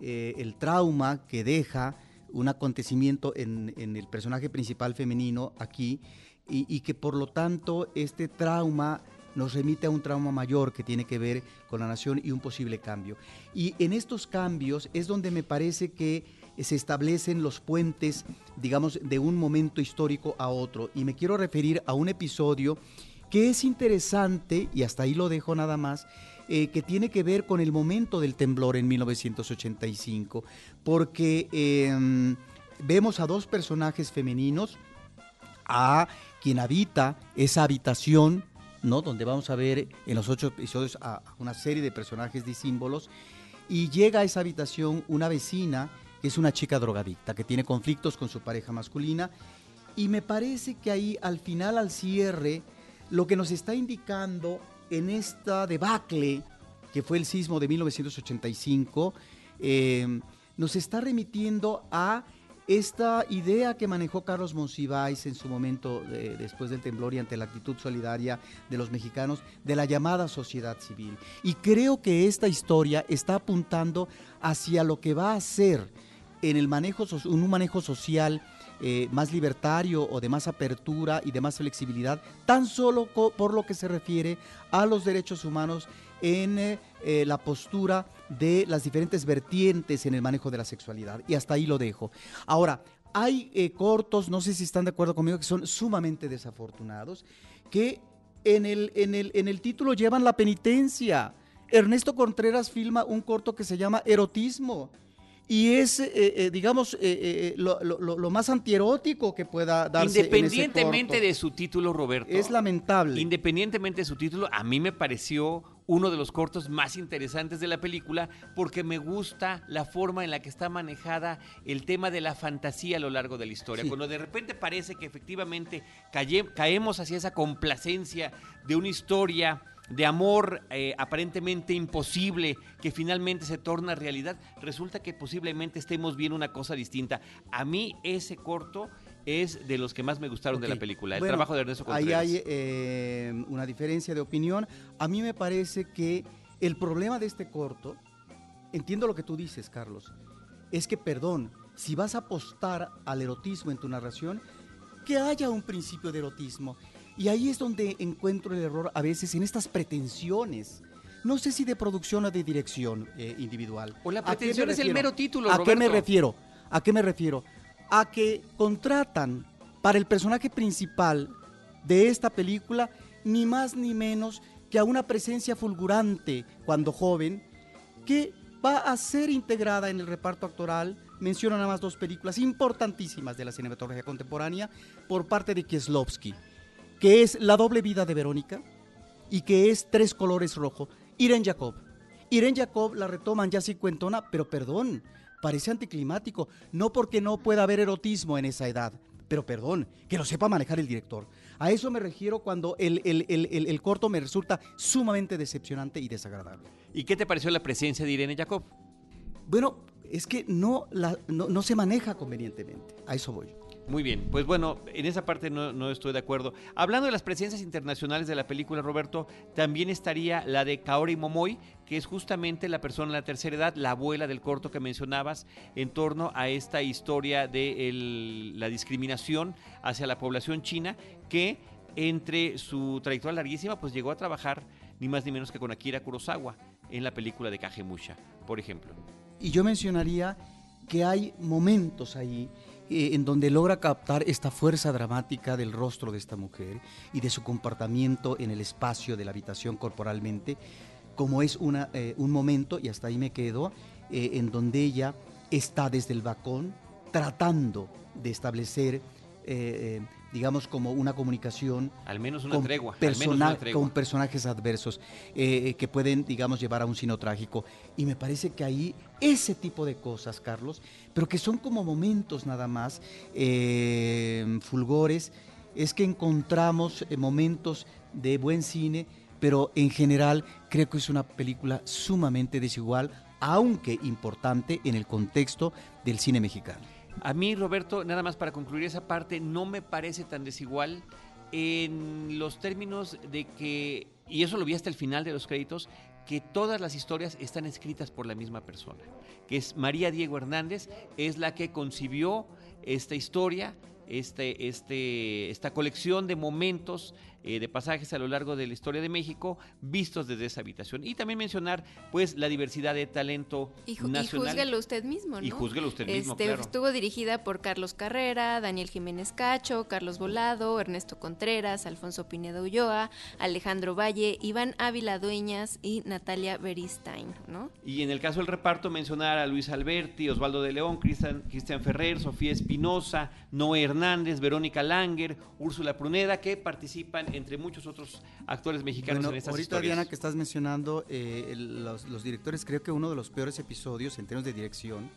el trauma que deja un acontecimiento en, el personaje principal femenino aquí y, que por lo tanto este trauma nos remite a un trauma mayor que tiene que ver con la nación y un posible cambio. Y en estos cambios es donde me parece que se establecen los puentes, digamos, de un momento histórico a otro. Y me quiero referir a un episodio que es interesante, y hasta ahí lo dejo nada más, eh, que tiene que ver con el momento del temblor en 1985, porque em, vemos a dos personajes femeninos, a quien habita esa habitación, ¿no? donde vamos a ver en los ocho episodios a una serie de personajes de símbolos, y llega a esa habitación una vecina que es una chica drogadicta, que tiene conflictos con su pareja masculina, y me parece que ahí al final, al cierre, lo que nos está indicando en esta debacle que fue el sismo de 1985, eh, nos está remitiendo a esta idea que manejó Carlos Monsiváis en su momento después del temblor y ante la actitud solidaria de los mexicanos de la llamada sociedad civil. Y creo que esta historia está apuntando hacia lo que va a ser en el manejo, un manejo social eh, más libertario o de más apertura y de más flexibilidad, tan solo por lo que se refiere a los derechos humanos en eh, eh, la postura de las diferentes vertientes en el manejo de la sexualidad. Y hasta ahí lo dejo. Ahora, hay cortos, no sé si están de acuerdo conmigo, que son sumamente desafortunados, que en el, en el, en el título llevan la penitencia. Ernesto Contreras filma un corto que se llama Erotismo. Y es, eh, eh, digamos, eh, eh, lo, lo- lo- más antierótico que pueda darse. en ese Independientemente de su título, Roberto. Es lamentable. Independientemente de su título, a mí me pareció uno de los cortos más interesantes de la película porque me gusta la forma en la que está manejada el tema de la fantasía a lo largo de la historia. Sí. Cuando de repente parece que efectivamente caye- caemos hacia esa complacencia de una historia de amor eh, aparentemente imposible que finalmente se torna realidad, resulta que posiblemente estemos viendo una cosa distinta. A mí ese corto es de los que más me gustaron de la película, el Bueno, trabajo de Ernesto Ahí Contreras. hay eh, una diferencia de opinión. A mí me parece que el problema de este corto, entiendo lo que tú dices, Carlos, es que, perdón, si vas a apostar al erotismo en tu narración, que haya un principio de erotismo. Y ahí es donde encuentro el error a veces en estas pretensiones. No sé si de producción o de dirección eh, individual. O la ¿A qué me pretensión es el mero título, ¿A qué me refiero? ¿A qué me refiero? A que contratan para el personaje principal de esta película ni más ni menos que a una presencia fulgurante cuando joven que va a ser integrada en el reparto actoral. Menciono nada más dos películas importantísimas de la cinematografía contemporánea por parte de Kieslowski, que es La doble vida de Verónica y que es Tres colores rojo. Irene Jacob. Irene Jacob la retoman ya cincuentona, pero perdón, parece anticlimático. No porque no pueda haber erotismo en esa edad, pero perdón, que lo sepa manejar el director. A eso me refiero cuando el, el- el- el- el corto me resulta sumamente decepcionante y desagradable. ¿Y qué te pareció la presencia de Irene Jacob? Bueno, es que no, la- no, no se maneja convenientemente. A eso voy. Muy bien, pues bueno, en esa parte no, no estoy de acuerdo. Hablando de las presencias internacionales de la película, Roberto, también estaría la de Kaori Momoy, que es justamente la persona de la tercera edad, la abuela del corto que mencionabas, en torno a esta historia de la discriminación hacia la población china, que entre su trayectoria larguísima, pues llegó a trabajar ni más ni menos que con Akira Kurosawa en la película de Kagemusha, por ejemplo. Y yo mencionaría que hay momentos ahí eh, en donde logra captar esta fuerza dramática del rostro de esta mujer y de su comportamiento en el espacio de la habitación corporalmente, como es una, eh, un momento, y hasta ahí me quedo, eh, en donde ella está desde el balcón tratando de establecer, digamos, como una comunicación Al menos una con, tregua. al menos persona- una tregua. con personajes adversos eh, que pueden, digamos, llevar a un sino trágico. Y me parece que ahí ese tipo de cosas, Carlos, pero que son como momentos nada más, eh, fulgores, es que encontramos eh, momentos de buen cine, pero en general creo que es una película sumamente desigual, aunque importante en el contexto del cine mexicano. A mí, Roberto, nada más para concluir esa parte, no me parece tan desigual en los términos de que, y eso lo vi hasta el final de los créditos, que todas las historias están escritas por la misma persona, que es María Diego Hernández, es la que concibió esta historia, este, este, esta colección de momentos, eh, de pasajes a lo largo de la historia de México, vistos desde esa habitación. Y también mencionar, pues, la diversidad de talento Y, ju- y nacional. júzguelo usted mismo, ¿no? Y júzguelo usted mismo, Este, claro. Estuvo dirigida por Carlos Carrera, Daniel Jiménez Cacho, Carlos Volado, Ernesto Contreras, Alfonso Pineda Ulloa, Alejandro Valle, Iván Ávila Dueñas y Natalia Beristain, ¿no? Y en el caso del reparto, mencionar a Luis Alberti, Osvaldo de León, Cristian, Cristian Ferrer, Sofía Espinosa, Noé Hernández, Verónica Langer, Úrsula Pruneda, que participan entre muchos otros actores mexicanos Bueno, en estas ahorita historias. Diana que estás mencionando eh, el- los, los directores, creo que uno de los peores episodios en términos de dirección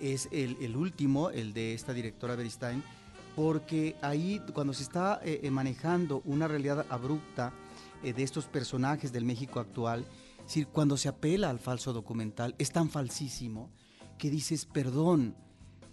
es el, el último, el de esta directora Beristain, porque ahí cuando se está eh, eh, manejando una realidad abrupta eh, de estos personajes del México actual, es decir, cuando se apela al falso documental, es tan falsísimo que dices, perdón,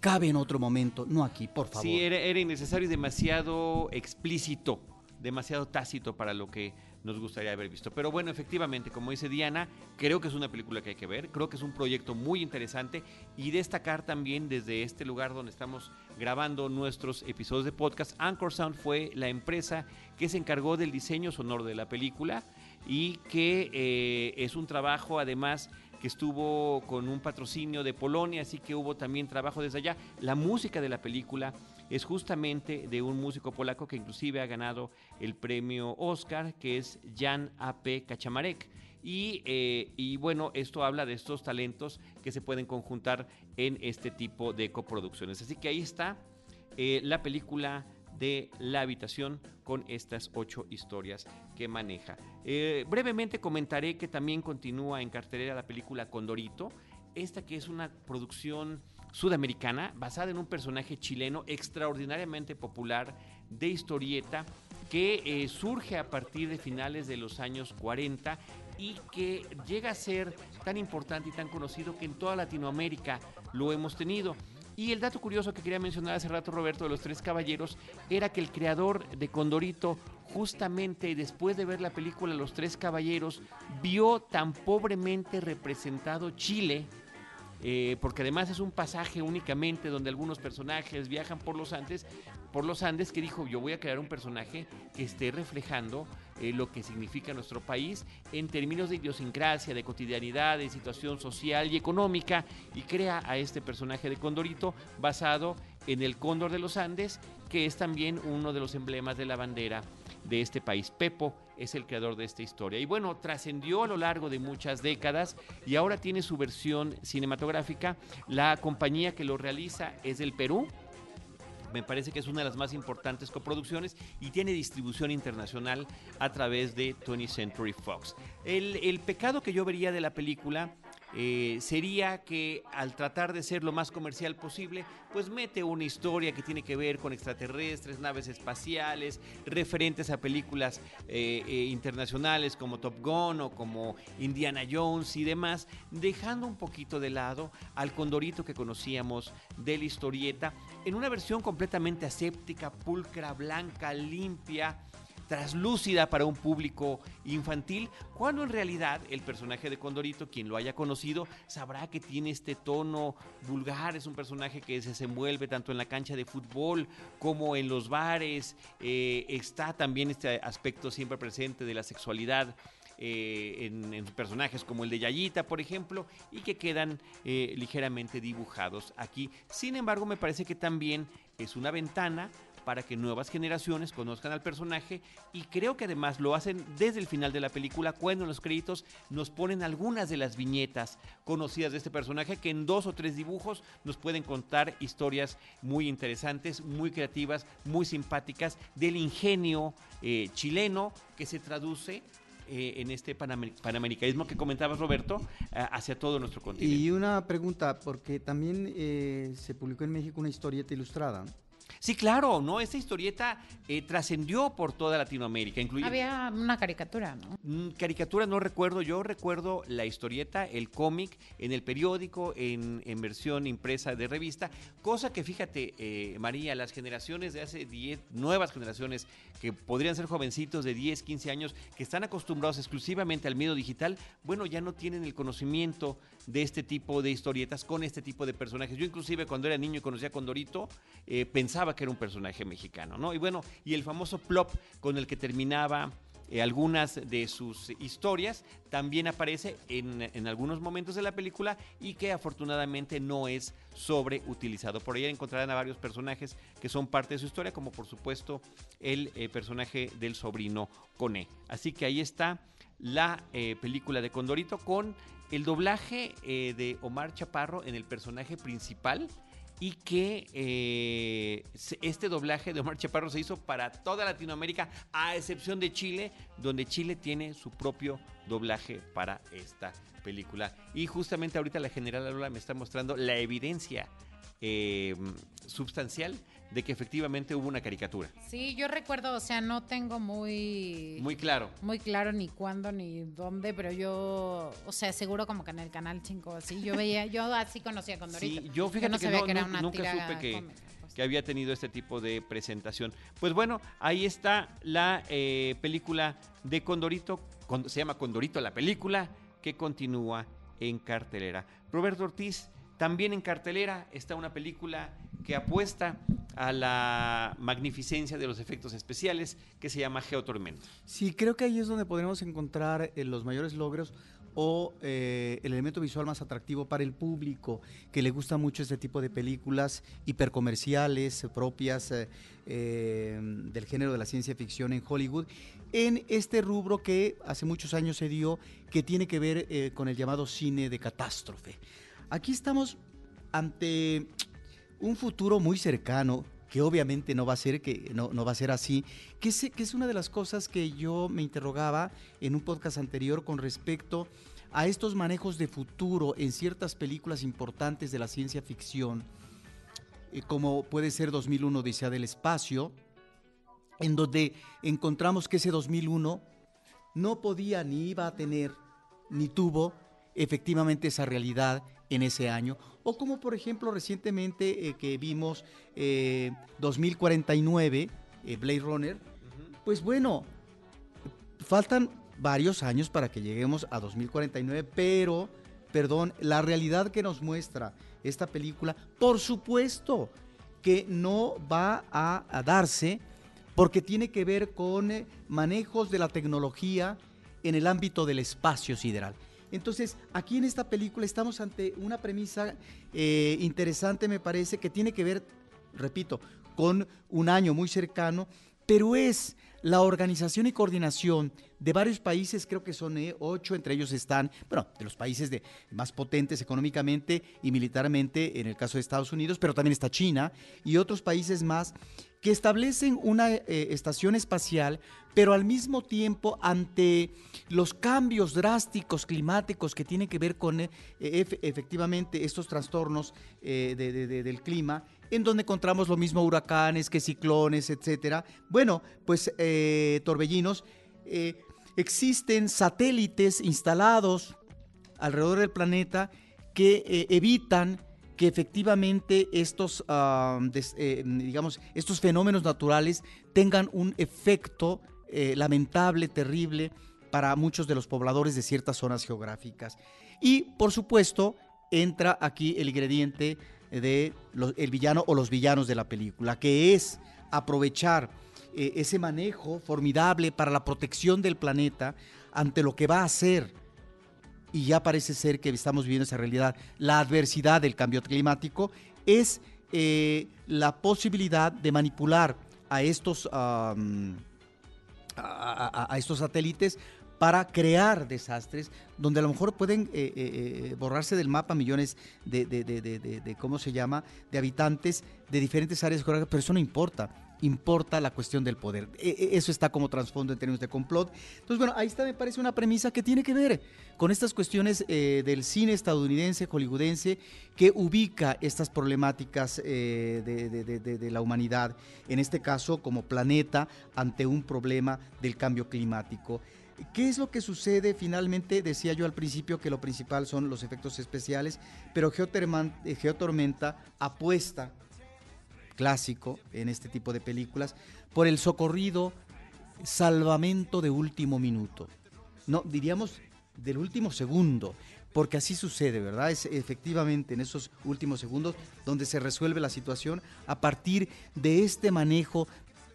cabe en otro momento, no aquí, por favor. Sí, era, era innecesario y demasiado explícito demasiado tácito para lo que nos gustaría haber visto. Pero bueno, efectivamente, como dice Diana, creo que es una película que hay que ver, creo que es un proyecto muy interesante y destacar también desde este lugar donde estamos grabando nuestros episodios de podcast, Anchor Sound fue la empresa que se encargó del diseño sonoro de la película y que eh, es un trabajo además que estuvo con un patrocinio de Polonia, así que hubo también trabajo desde allá. La música de la película es justamente de un músico polaco que inclusive ha ganado el premio Oscar, que es Jan A.P. Kachamarek. Y, eh, y, bueno, esto habla de estos talentos que se pueden conjuntar en este tipo de coproducciones. Así que ahí está eh, la película de la habitación con estas ocho historias que maneja. Eh, brevemente comentaré que también continúa en cartelera la película Condorito, esta que es una producción sudamericana basada en un personaje chileno extraordinariamente popular de historieta que eh, surge a partir de finales de los años 40 y que llega a ser tan importante y tan conocido que en toda Latinoamérica lo hemos tenido. Y el dato curioso que quería mencionar hace rato, Roberto, de los tres caballeros, era que el creador de Condorito, justamente después de ver la película Los Tres Caballeros, vio tan pobremente representado Chile, eh, porque además es un pasaje únicamente donde algunos personajes viajan por los Andes, por los Andes, que dijo, yo voy a crear un personaje que esté reflejando eh, lo que significa nuestro país en términos de idiosincrasia, de cotidianidad, de situación social y económica, y crea a este personaje de Condorito basado en el cóndor de los Andes, que es también uno de los emblemas de la bandera de este país. Pepo es el creador de esta historia. Y bueno, trascendió a lo largo de muchas décadas y ahora tiene su versión cinematográfica. La compañía que lo realiza es del Perú, me parece que es una de las más importantes coproducciones y tiene distribución internacional a través de 20th Century Fox. El, el pecado que yo vería de la película eh, sería que al tratar de ser lo más comercial posible, pues mete una historia que tiene que ver con extraterrestres, naves espaciales, referentes a películas eh, eh, internacionales como Top Gun o como Indiana Jones y demás, dejando un poquito de lado al condorito que conocíamos de la historieta en una versión completamente aséptica, pulcra, blanca, limpia traslúcida para un público infantil, cuando en realidad el personaje de Condorito, quien lo haya conocido, sabrá que tiene este tono vulgar, es un personaje que se desenvuelve tanto en la cancha de fútbol como en los bares, eh, está también este aspecto siempre presente de la sexualidad. Eh, en, personajes como el de Yayita, por ejemplo, y que quedan eh, ligeramente dibujados aquí. Sin embargo, me parece que también es una ventana para que nuevas generaciones conozcan al personaje y creo que además lo hacen desde el final de la película cuando en los créditos nos ponen algunas de las viñetas conocidas de este personaje que en dos o tres dibujos nos pueden contar historias muy interesantes, muy creativas, muy simpáticas del ingenio eh, chileno que se traduce eh, en este panamericanismo que comentabas, Roberto, hacia todo nuestro continente. Y una pregunta, porque también eh, se publicó en México una historieta ilustrada Sí, claro, ¿no? Esta historieta eh, trascendió por toda Latinoamérica. Incluye... Había una caricatura, ¿no? Mm, caricatura no recuerdo, yo recuerdo la historieta, el cómic, en el periódico, en, versión impresa de revista, cosa que fíjate, eh, María, las generaciones de hace 10, nuevas generaciones que podrían ser jovencitos de 10, 15 años, que están acostumbrados exclusivamente al medio digital, bueno, ya no tienen el conocimiento de este tipo de historietas con este tipo de personajes. Yo inclusive cuando era niño y conocía a Condorito, eh, pensaba que era un personaje mexicano, ¿no? Y bueno, y el famoso plop con el que terminaba eh, algunas de sus historias también aparece en, algunos momentos de la película y que afortunadamente no es sobreutilizado. Por ahí encontrarán a varios personajes que son parte de su historia, como por supuesto el eh, personaje del sobrino Cone. Así que ahí está la película de Condorito con el doblaje de Omar Chaparro en el personaje principal y que eh, este doblaje de Omar Chaparro se hizo para toda Latinoamérica, a excepción de Chile, donde Chile tiene su propio doblaje para esta película. Y justamente ahorita la general Lola me está mostrando la evidencia eh, substancial de que efectivamente hubo una caricatura. Sí, yo recuerdo, o sea, no tengo muy... Muy claro. Muy claro ni cuándo ni dónde, pero yo, o sea, seguro como que en el Canal 5, así, yo veía, yo así conocía a Condorito. Sí, yo fíjate no que sabía no- que era nunca- una nunca tira supe que- cómica, pues. que había tenido este tipo de presentación. Pues bueno, ahí está la eh, película de Condorito, con- se llama Condorito la película, que continúa en cartelera. Roberto Ortiz, también en cartelera está una película que apuesta a la magnificencia de los efectos especiales, que se llama Geotormenta. Sí, creo que ahí es donde podremos encontrar eh, los mayores logros o eh, el elemento visual más atractivo para el público, que le gusta mucho este tipo de películas hipercomerciales, eh, propias del género de la ciencia ficción en Hollywood, en este rubro que hace muchos años se dio, que tiene que ver con el llamado cine de catástrofe. Aquí estamos ante un futuro muy cercano que obviamente no va a ser que no, no va a ser así que es, que es una de las cosas que yo me interrogaba en un podcast anterior con respecto a estos manejos de futuro en ciertas películas importantes de la ciencia ficción eh, como puede ser 2001 Odisea del espacio en donde encontramos que ese 2001 no podía ni iba a tener ni tuvo efectivamente esa realidad en ese año. O como por ejemplo recientemente eh, que vimos eh, 2049, eh, Blade Runner, pues bueno, faltan varios años para que lleguemos a 2049, pero, perdón, la realidad que nos muestra esta película, por supuesto que no va a, a darse porque tiene que ver con eh, manejos de la tecnología en el ámbito del espacio sideral. Entonces, aquí en esta película estamos ante una premisa eh, interesante, me parece, que tiene que ver, repito, con un año muy cercano, pero es la organización y coordinación de varios países, creo que son eh, ocho, entre ellos están, bueno, de los países de, más potentes económicamente y militarmente, en el caso de Estados Unidos, pero también está China y otros países más que establecen una eh, estación espacial, pero al mismo tiempo ante los cambios drásticos climáticos que tienen que ver con eh, ef- efectivamente estos trastornos eh, de- de- de- del clima, en donde encontramos lo mismo huracanes que ciclones, etcétera. Bueno, pues eh, torbellinos. existen satélites instalados alrededor del planeta que evitan que efectivamente estos, ah, digamos, estos fenómenos naturales tengan un efecto eh, lamentable, terrible para muchos de los pobladores de ciertas zonas geográficas. Y, por supuesto, entra aquí el ingrediente de el villano o los villanos de la película, que es aprovechar eh, ese manejo formidable para la protección del planeta ante lo que va a ser y ya parece ser que estamos viviendo esa realidad, la adversidad del cambio climático, es eh, la posibilidad de manipular a estos, a, estos satélites para crear desastres donde a lo mejor pueden eh, eh, eh, borrarse del mapa millones de, de- de- de- ¿cómo se llama?, de habitantes de diferentes áreas pero eso no importa. Importa la cuestión del poder. E- e- Eso está como trasfondo en términos de complot. Entonces, bueno, ahí está, me parece una premisa que tiene que ver con estas cuestiones eh, del cine estadounidense, hollywoodense, que ubica estas problemáticas eh, de, de- de- de- la humanidad, en este caso como planeta, ante un problema del cambio climático. ¿Qué es lo que sucede finalmente? Decía yo al principio que lo principal son los efectos especiales, pero eh, Geotormenta apuesta clásico en este tipo de películas por el socorrido salvamento de último minuto. No, diríamos del último segundo, porque así sucede, ¿verdad? Es efectivamente en esos últimos segundos donde se resuelve la situación a partir de este manejo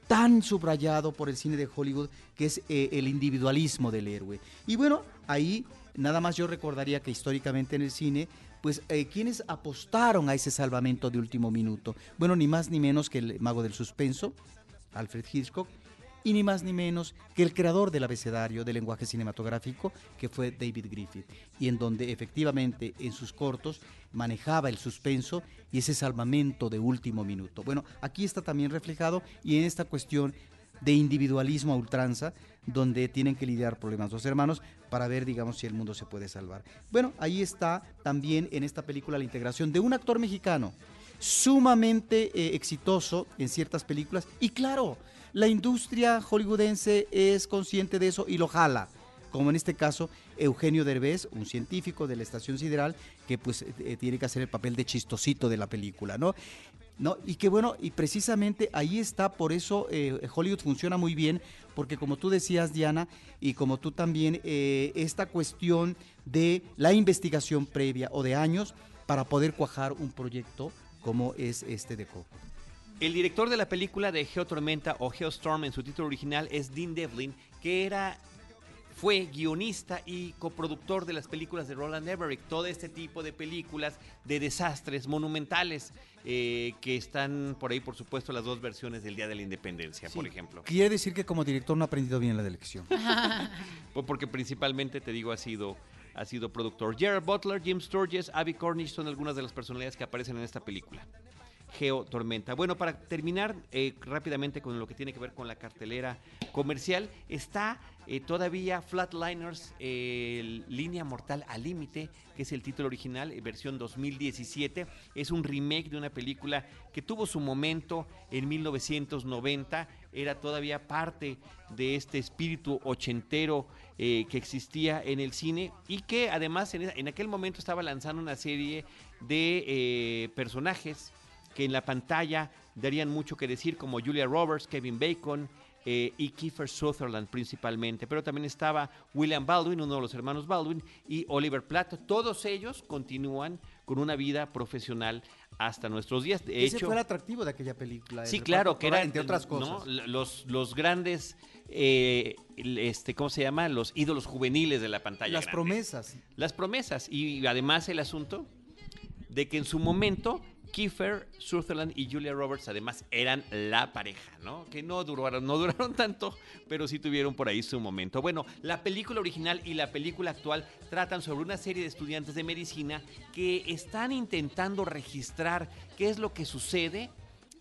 tan subrayado por el cine de Hollywood, que es eh, el individualismo del héroe. Y bueno, ahí nada más yo recordaría que históricamente en el cine, pues eh, quienes apostaron a ese salvamento de último minuto, bueno, ni más ni menos que el mago del suspenso, Alfred Hitchcock, y ni más ni menos que el creador del abecedario del lenguaje cinematográfico, que fue David Griffith, y en donde efectivamente en sus cortos manejaba el suspenso y ese salvamento de último minuto. Bueno, aquí está también reflejado y en esta cuestión de individualismo a ultranza, donde tienen que lidiar problemas dos hermanos para ver, digamos, si el mundo se puede salvar. Bueno, ahí está también en esta película la integración de un actor mexicano, sumamente eh, exitoso en ciertas películas. Y claro, la industria hollywoodense es consciente de eso y lo jala. Como en este caso, Eugenio Derbez, un científico de la Estación Sideral, que pues eh, tiene que hacer el papel de chistosito de la película, ¿no? No, y que bueno, y precisamente ahí está, por eso eh, Hollywood funciona muy bien, porque como tú decías, Diana, y como tú también, eh, esta cuestión de la investigación previa o de años para poder cuajar un proyecto como es este de Coco. El director de la película de Geotormenta o Geostorm en su título original es Dean Devlin, que era fue guionista y coproductor de las películas de Roland Emmerich, todo este tipo de películas de desastres monumentales eh, que están por ahí, por supuesto, las dos versiones del Día de la Independencia, por ejemplo. Quiere decir que como director no ha aprendido bien la elección. [laughs] Pues porque principalmente, te digo, ha sido, ha sido productor. Gerard Butler, Jim Sturges, Abby Cornish son algunas de las personalidades que aparecen en esta película. Geo Tormenta. Bueno, para terminar eh, rápidamente con lo que tiene que ver con la cartelera comercial, está eh, todavía Flatliners, eh, Línea Mortal al Límite, que es el título original, versión 2017. Es un remake de una película que tuvo su momento en 1990. Era todavía parte de este espíritu ochentero que existía en el cine y que además en, en aquel momento estaba lanzando una serie de personajes que en la pantalla darían mucho que decir, como Julia Roberts, Kevin Bacon eh, y Kiefer Sutherland principalmente. Pero también estaba William Baldwin, uno de los hermanos Baldwin, y Oliver Platt. Todos ellos continúan con una vida profesional hasta nuestros días. De Ese fue el atractivo de aquella película. Sí, claro, que era entre otras cosas. Los, los grandes, eh, este, ¿cómo se llama? Los ídolos juveniles de la pantalla. Las promesas. Las promesas. Y además el asunto de que en su momento Kiefer Sutherland y Julia Roberts además eran la pareja, ¿no? Que no duraron, no duraron tanto, pero sí tuvieron por ahí su momento. Bueno, la película original y la película actual tratan sobre una serie de estudiantes de medicina que están intentando registrar qué es lo que sucede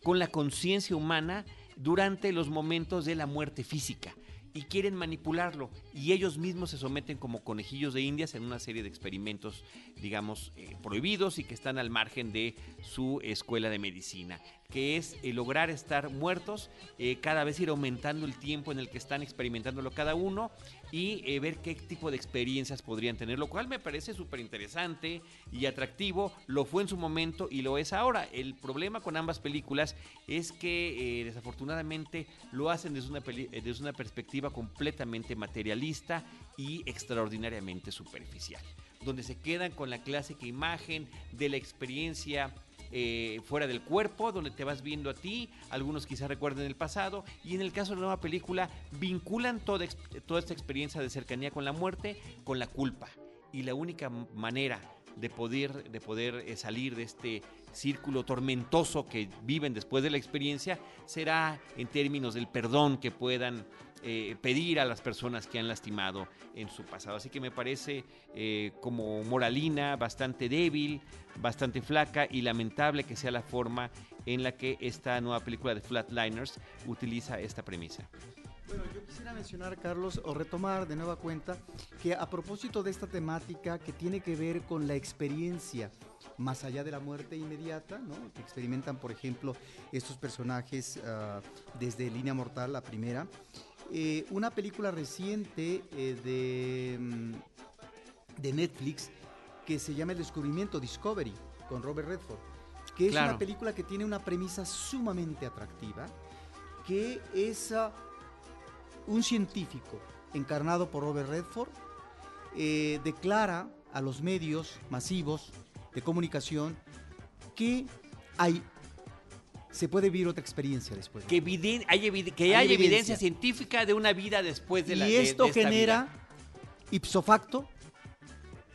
con la conciencia humana durante los momentos de la muerte física y quieren manipularlo. Y ellos mismos se someten como conejillos de indias en una serie de experimentos, digamos, eh, prohibidos y que están al margen de su escuela de medicina que es eh, lograr estar muertos, eh, cada vez ir aumentando el tiempo en el que están experimentándolo cada uno y eh, ver qué tipo de experiencias podrían tener, lo cual me parece súper interesante y atractivo, lo fue en su momento y lo es ahora. El problema con ambas películas es que desafortunadamente lo hacen desde una, desde una perspectiva completamente materialista y extraordinariamente superficial, donde se quedan con la clásica imagen de la experiencia eh, fuera del cuerpo, donde te vas viendo a ti, algunos quizás recuerden el pasado, y en el caso de la nueva película vinculan toda, toda esta experiencia de cercanía con la muerte con la culpa. Y la única manera de poder, de poder eh, salir de este círculo tormentoso que viven después de la experiencia será en términos del perdón que puedan eh, pedir a las personas que han lastimado en su pasado. Así que me parece eh, como moralina bastante débil, bastante flaca y lamentable que sea la forma en la que esta nueva película de Flatliners utiliza esta premisa. Bueno, yo quisiera mencionar, Carlos, o retomar de nueva cuenta, que a propósito de esta temática que tiene que ver con la experiencia más allá de la muerte inmediata, ¿no? que experimentan, por ejemplo, estos personajes uh, desde Línea Mortal, la primera, eh, una película reciente eh, de, mm, de Netflix que se llama El Descubrimiento Discovery con Robert Redford, que es una película que tiene una premisa sumamente atractiva, que es uh, un científico encarnado por Robert Redford, eh, declara a los medios masivos de comunicación que hay se puede vivir otra experiencia después. Que, hay, que hay, evidencia. científica de una vida después de la Y esto genera, ipso facto,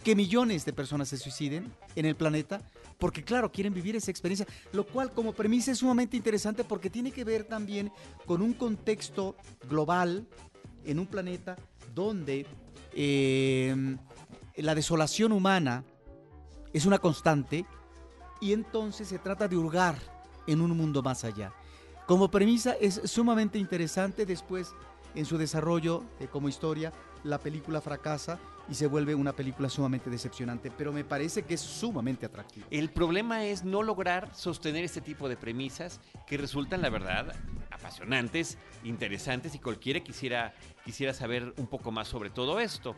que millones de personas se suiciden en el planeta porque claro, quieren vivir esa experiencia, lo cual como premisa es sumamente interesante porque tiene que ver también con un contexto global en un planeta donde eh, la desolación humana es una constante y entonces se trata de hurgar en un mundo más allá. Como premisa es sumamente interesante después en su desarrollo como historia la película fracasa y se vuelve una película sumamente decepcionante, pero me parece que es sumamente atractiva. El problema es no lograr sostener este tipo de premisas que resultan, la verdad, apasionantes, interesantes y cualquiera quisiera, quisiera saber un poco más sobre todo esto.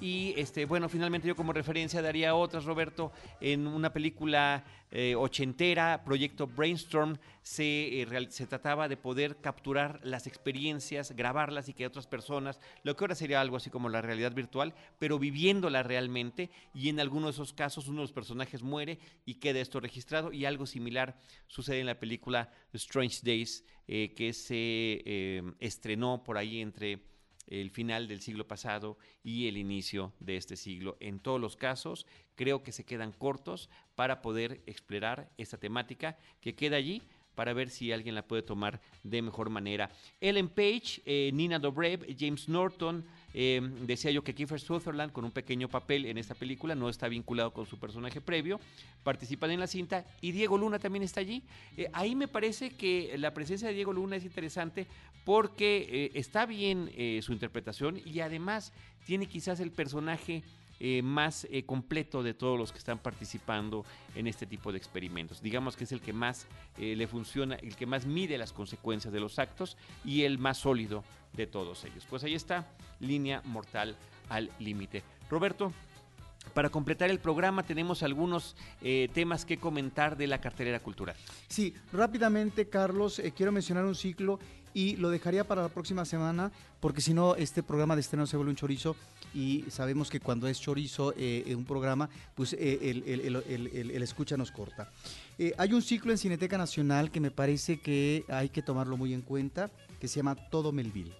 Y este, bueno, finalmente yo como referencia daría otras, Roberto, en una película eh, ochentera, Proyecto Brainstorm, se, eh, se trataba de poder capturar las experiencias, grabarlas y que otras personas, lo que ahora sería algo así como la realidad virtual, pero viviéndola realmente y en algunos de esos casos uno de los personajes muere y queda esto registrado y algo similar sucede en la película Strange Days eh, que se estrenó por ahí entre el final del siglo pasado y el inicio de este siglo. En todos los casos, creo que se quedan cortos para poder explorar esta temática que queda allí para ver si alguien la puede tomar de mejor manera. Ellen Page, eh, Nina Dobrev, James Norton, eh, decía yo que Kiefer Sutherland, con un pequeño papel en esta película, no está vinculado con su personaje previo, participan en la cinta y Diego Luna también está allí. Eh, ahí me parece que la presencia de Diego Luna es interesante porque está bien su interpretación y además tiene quizás el personaje eh, más eh, completo de todos los que están participando en este tipo de experimentos. Digamos que es el que más eh, le funciona, el que más mide las consecuencias de los actos y el más sólido de todos ellos. Pues ahí está, línea mortal al límite. Roberto, para completar el programa tenemos algunos temas que comentar de la cartelera cultural. Sí, rápidamente Carlos, quiero mencionar un ciclo y lo dejaría para la próxima semana porque si no este programa de estreno se vuelve un chorizo y sabemos que cuando es chorizo eh, en un programa pues eh, el, escucha nos corta. Eh, hay un ciclo en Cineteca Nacional que me parece que hay que tomarlo muy en cuenta que se llama Todo Melville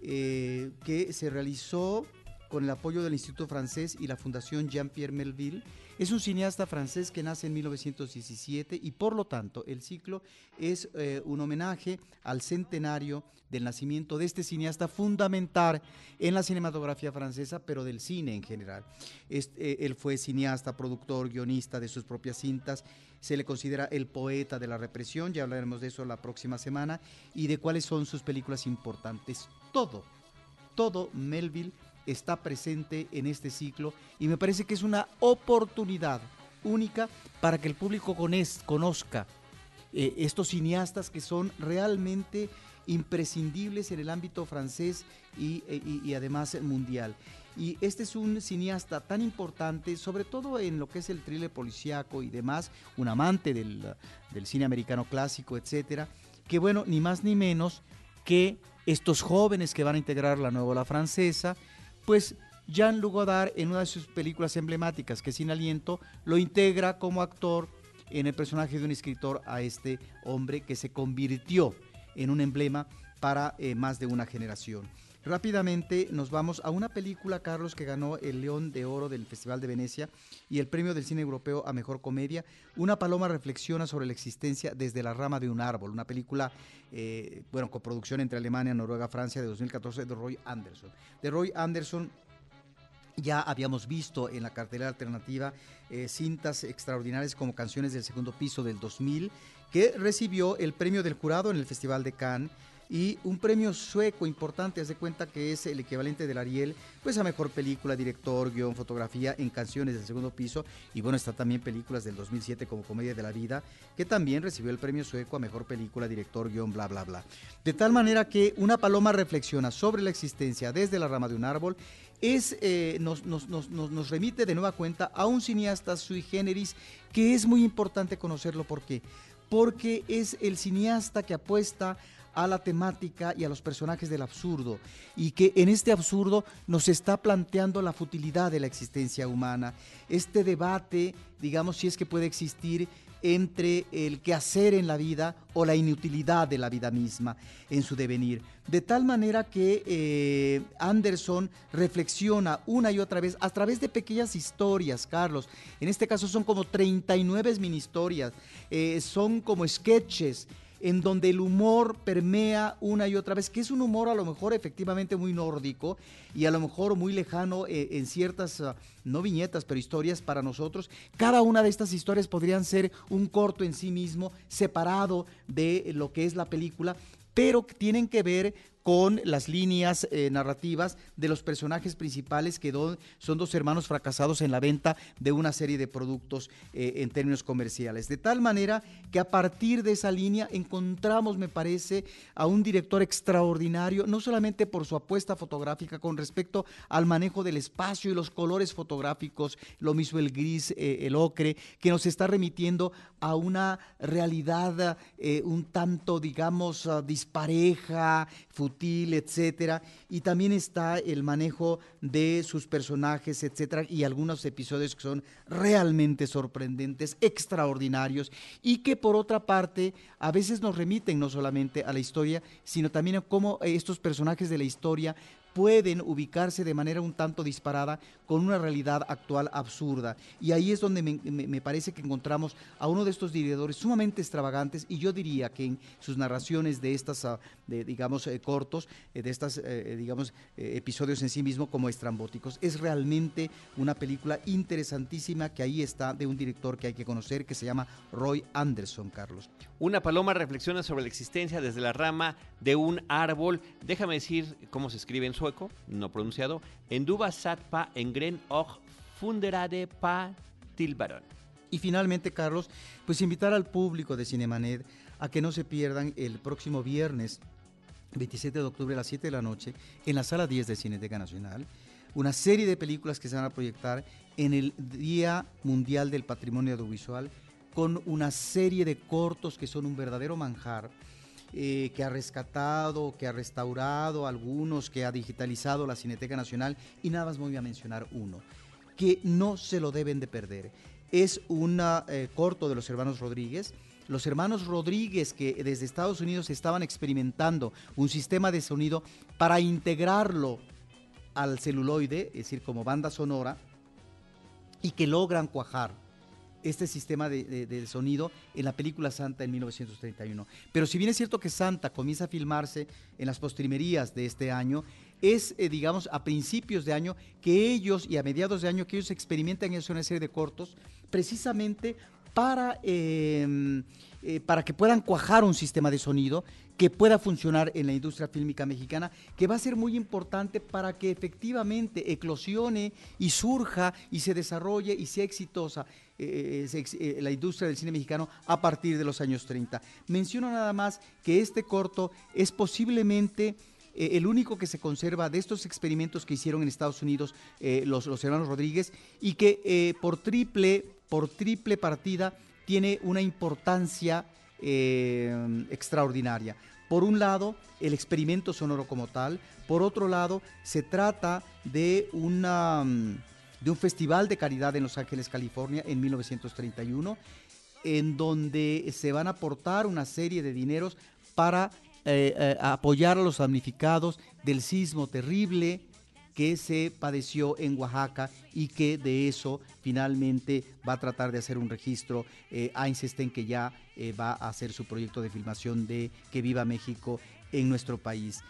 que se realizó con el apoyo del Instituto Francés y la Fundación Jean-Pierre Melville es un cineasta francés que nace en 1917 y por lo tanto el ciclo es eh, un homenaje al centenario del nacimiento de este cineasta fundamental en la cinematografía francesa, pero del cine en general. Eh, él fue cineasta, productor, guionista de sus propias cintas, se le considera el poeta de la represión, ya hablaremos de eso la próxima semana, y de cuáles son sus películas importantes. Todo, todo Melville está presente en este ciclo y me parece que es una oportunidad única para que el público conozca eh, estos cineastas que son realmente imprescindibles en el ámbito francés y, e, además mundial. Y este es un cineasta tan importante, sobre todo en lo que es el thriller policíaco y demás, un amante del, del cine americano clásico, etcétera, que bueno, ni más ni menos que estos jóvenes que van a integrar la nueva ola francesa, pues Jean Lugodar en una de sus películas emblemáticas, que es Sin Aliento, lo integra como actor en el personaje de un escritor a este hombre que se convirtió en un emblema para eh, más de una generación. Rápidamente nos vamos a una película, Carlos, que ganó el León de Oro del Festival de Venecia y el Premio del Cine Europeo a Mejor Comedia. Una paloma reflexiona sobre la existencia desde la rama de un árbol. Una película, eh, bueno, coproducción entre Alemania, Noruega, Francia de 2014 de Roy Anderson. De Roy Anderson ya habíamos visto en la cartelera alternativa eh, cintas extraordinarias como Canciones del Segundo Piso del 2000, que recibió el premio del jurado en el Festival de Cannes y un premio sueco importante, haz de cuenta que es el equivalente del Ariel, pues a mejor película, director, guion, fotografía en canciones del segundo piso y bueno, está también películas del 2007 como Comedia de la Vida, que también recibió el premio sueco a mejor película, director, guion, bla, bla, bla. De tal manera que una paloma reflexiona sobre la existencia desde la rama de un árbol es, eh, nos, nos, nos, nos, remite de nueva cuenta a un cineasta sui generis que es muy importante conocerlo. ¿Por qué? Porque es el cineasta que apuesta a la temática y a los personajes del absurdo y que en este absurdo nos está planteando la futilidad de la existencia humana, este debate, digamos, si es que puede existir entre el quehacer en la vida o la inutilidad de la vida misma en su devenir. De tal manera que eh, Anderson reflexiona una y otra vez a través de pequeñas historias, Carlos. En este caso son como 39 mini historias, eh, son como sketches en donde el humor permea una y otra vez, que es un humor a lo mejor efectivamente muy nórdico y a lo mejor muy lejano eh, en ciertas, ah, no viñetas, pero historias para nosotros. Cada una de estas historias podrían ser un corto en sí mismo, separado de lo que es la película, pero tienen que ver con las líneas eh, narrativas de los personajes principales que son dos hermanos fracasados en la venta de una serie de productos eh, en términos comerciales. De tal manera que a partir de esa línea encontramos, me parece, a un director extraordinario, no solamente por su apuesta fotográfica con respecto al manejo del espacio y los colores fotográficos, lo mismo el gris, eh, el ocre, que nos está remitiendo a una realidad un tanto, digamos, ah, dispareja, etcétera. Y también está el manejo de sus personajes, etcétera, y algunos episodios que son realmente sorprendentes, extraordinarios, y que por otra parte a veces nos remiten no solamente a la historia, sino también a cómo estos personajes de la historia pueden ubicarse de manera un tanto disparada con una realidad actual absurda. Y ahí es donde me, parece que encontramos a uno de estos directores sumamente extravagantes y yo diría que en sus narraciones de estas, ah, de, digamos, eh, cortos, eh, de digamos, eh, episodios en sí mismo como estrambóticos, es realmente una película interesantísima que ahí está de un director que hay que conocer que se llama Roy Anderson, Carlos. Una paloma reflexiona sobre la existencia desde la rama de un árbol. Déjame decir cómo se escribe en sueco, no pronunciado. Enduva satpa engren och funderade pa tilbaron. Y finalmente, Carlos, pues invitar al público de Cinemanet a que no se pierdan el próximo viernes 27 de octubre a las 7 de la noche en la sala 10 de Cineteca Nacional una serie de películas que se van a proyectar en el Día Mundial del Patrimonio Audiovisual con una serie de cortos que son un verdadero manjar. eh, que ha rescatado, que ha restaurado algunos, que ha digitalizado la Cineteca Nacional y nada más voy a mencionar uno, que no se lo deben de perder. Es un eh, corto de los hermanos Rodríguez, los hermanos Rodríguez que desde Estados Unidos estaban experimentando un sistema de sonido para integrarlo al celuloide, es decir, como banda sonora, y que logran cuajar este sistema de, sonido en la película Santa en 1931. Pero si bien es cierto que Santa comienza a filmarse en las postrimerías de este año, es, eh, digamos, a principios de año que ellos y a mediados de año que ellos experimentan en una serie de cortos, precisamente para, eh, eh, para que puedan cuajar un sistema de sonido que pueda funcionar en la industria fílmica mexicana, que va a ser muy importante para que efectivamente eclosione y surja y se desarrolle y sea exitosa eh, eh, la industria del cine mexicano a partir de los años 30. Menciono nada más que este corto es posiblemente el único que se conserva de estos experimentos que hicieron en Estados Unidos los, los hermanos Rodríguez y que por triple, por triple partida tiene una importancia eh, extraordinaria. Por un lado, el experimento sonoro como tal, por otro lado, se trata de una de un festival de caridad en Los Ángeles, California, en 1931, en donde se van a aportar una serie de dineros para eh, eh, apoyar a los damnificados del sismo terrible que se padeció en Oaxaca y que de eso finalmente va a tratar de hacer un registro eh, Einstein que ya eh, va a hacer su proyecto de filmación de Que Viva México en nuestro país.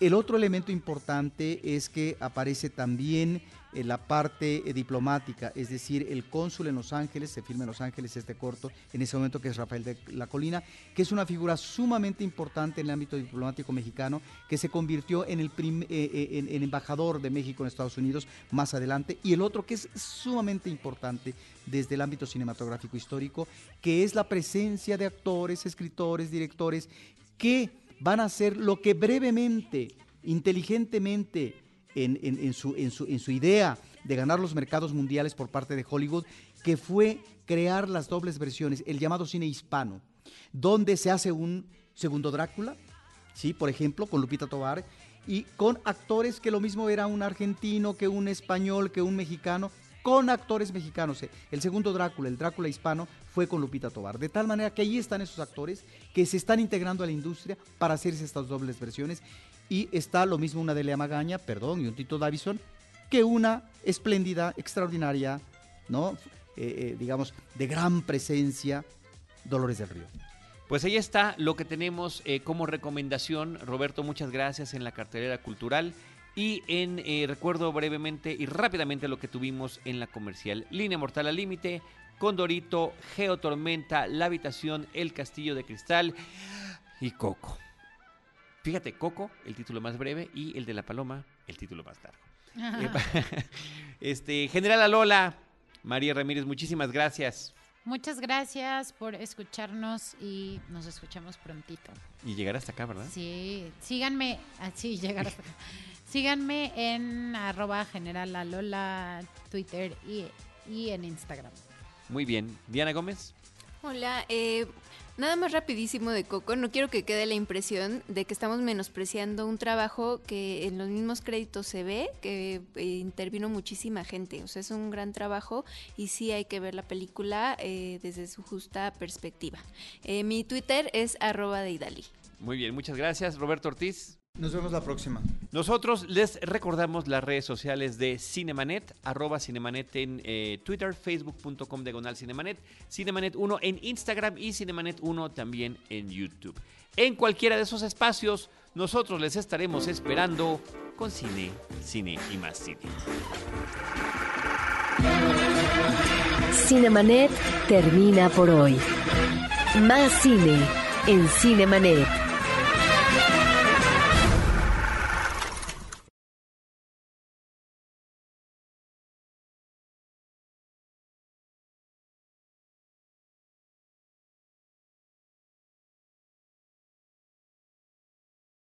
El otro elemento importante es que aparece también eh, la parte eh, diplomática, es decir, el cónsul en Los Ángeles, se firma en Los Ángeles este corto, en ese momento que es Rafael de la Colina, que es una figura sumamente importante en el ámbito diplomático mexicano, que se convirtió en el eh, en- en embajador de México en Estados Unidos más adelante, y el otro que es sumamente importante desde el ámbito cinematográfico histórico, que es la presencia de actores, escritores, directores, que van a hacer lo que brevemente, inteligentemente, en, su, idea de ganar los mercados mundiales por parte de Hollywood, que fue crear las dobles versiones, el llamado cine hispano, donde se hace un segundo Drácula, ¿sí? por ejemplo, con Lupita Tovar, y con actores que lo mismo era un argentino, que un español, que un mexicano, con actores mexicanos. El segundo Drácula, el Drácula hispano, fue con Lupita Tovar. De tal manera que ahí están esos actores que se están integrando a la industria para hacerse estas dobles versiones. Y está lo mismo una Delia Magaña, perdón, y un Tito Davison, que una espléndida, extraordinaria, ¿no? Eh, eh, digamos, de gran presencia, Dolores del Río. Pues ahí está lo que tenemos eh, como recomendación. Roberto, muchas gracias en la cartelera cultural. Y en eh, recuerdo brevemente y rápidamente lo que tuvimos en la comercial. Línea Mortal al Límite, Condorito, Geotormenta, La Habitación, El Castillo de Cristal y Coco. Fíjate, Coco, el título más breve, y el de La Paloma, el título más largo. [laughs] Este, General Alola, María Ramírez, muchísimas gracias. Muchas gracias por escucharnos y nos escuchamos prontito. Y llegar hasta acá, ¿verdad? Sí, síganme, así llegar hasta [laughs] acá. Síganme en arroba general Alola, Twitter y, y en Instagram. Muy bien. Diana Gómez. Hola, eh, nada más rapidísimo de Coco. No quiero que quede la impresión de que estamos menospreciando un trabajo que en los mismos créditos se ve, que eh, intervino muchísima gente. O sea, es un gran trabajo y sí hay que ver la película eh, desde su justa perspectiva. Eh, mi Twitter es arroba de Idali. Muy bien, muchas gracias. Roberto Ortiz. Nos vemos la próxima. Nosotros les recordamos las redes sociales de Cinemanet, arroba Cinemanet en eh, Twitter, facebook.com diagonal Cinemanet, Cinemanet 1 en Instagram y Cinemanet 1 también en YouTube. En cualquiera de esos espacios, nosotros les estaremos esperando con cine, cine y más cine. Cinemanet termina por hoy. Más cine en Cinemanet.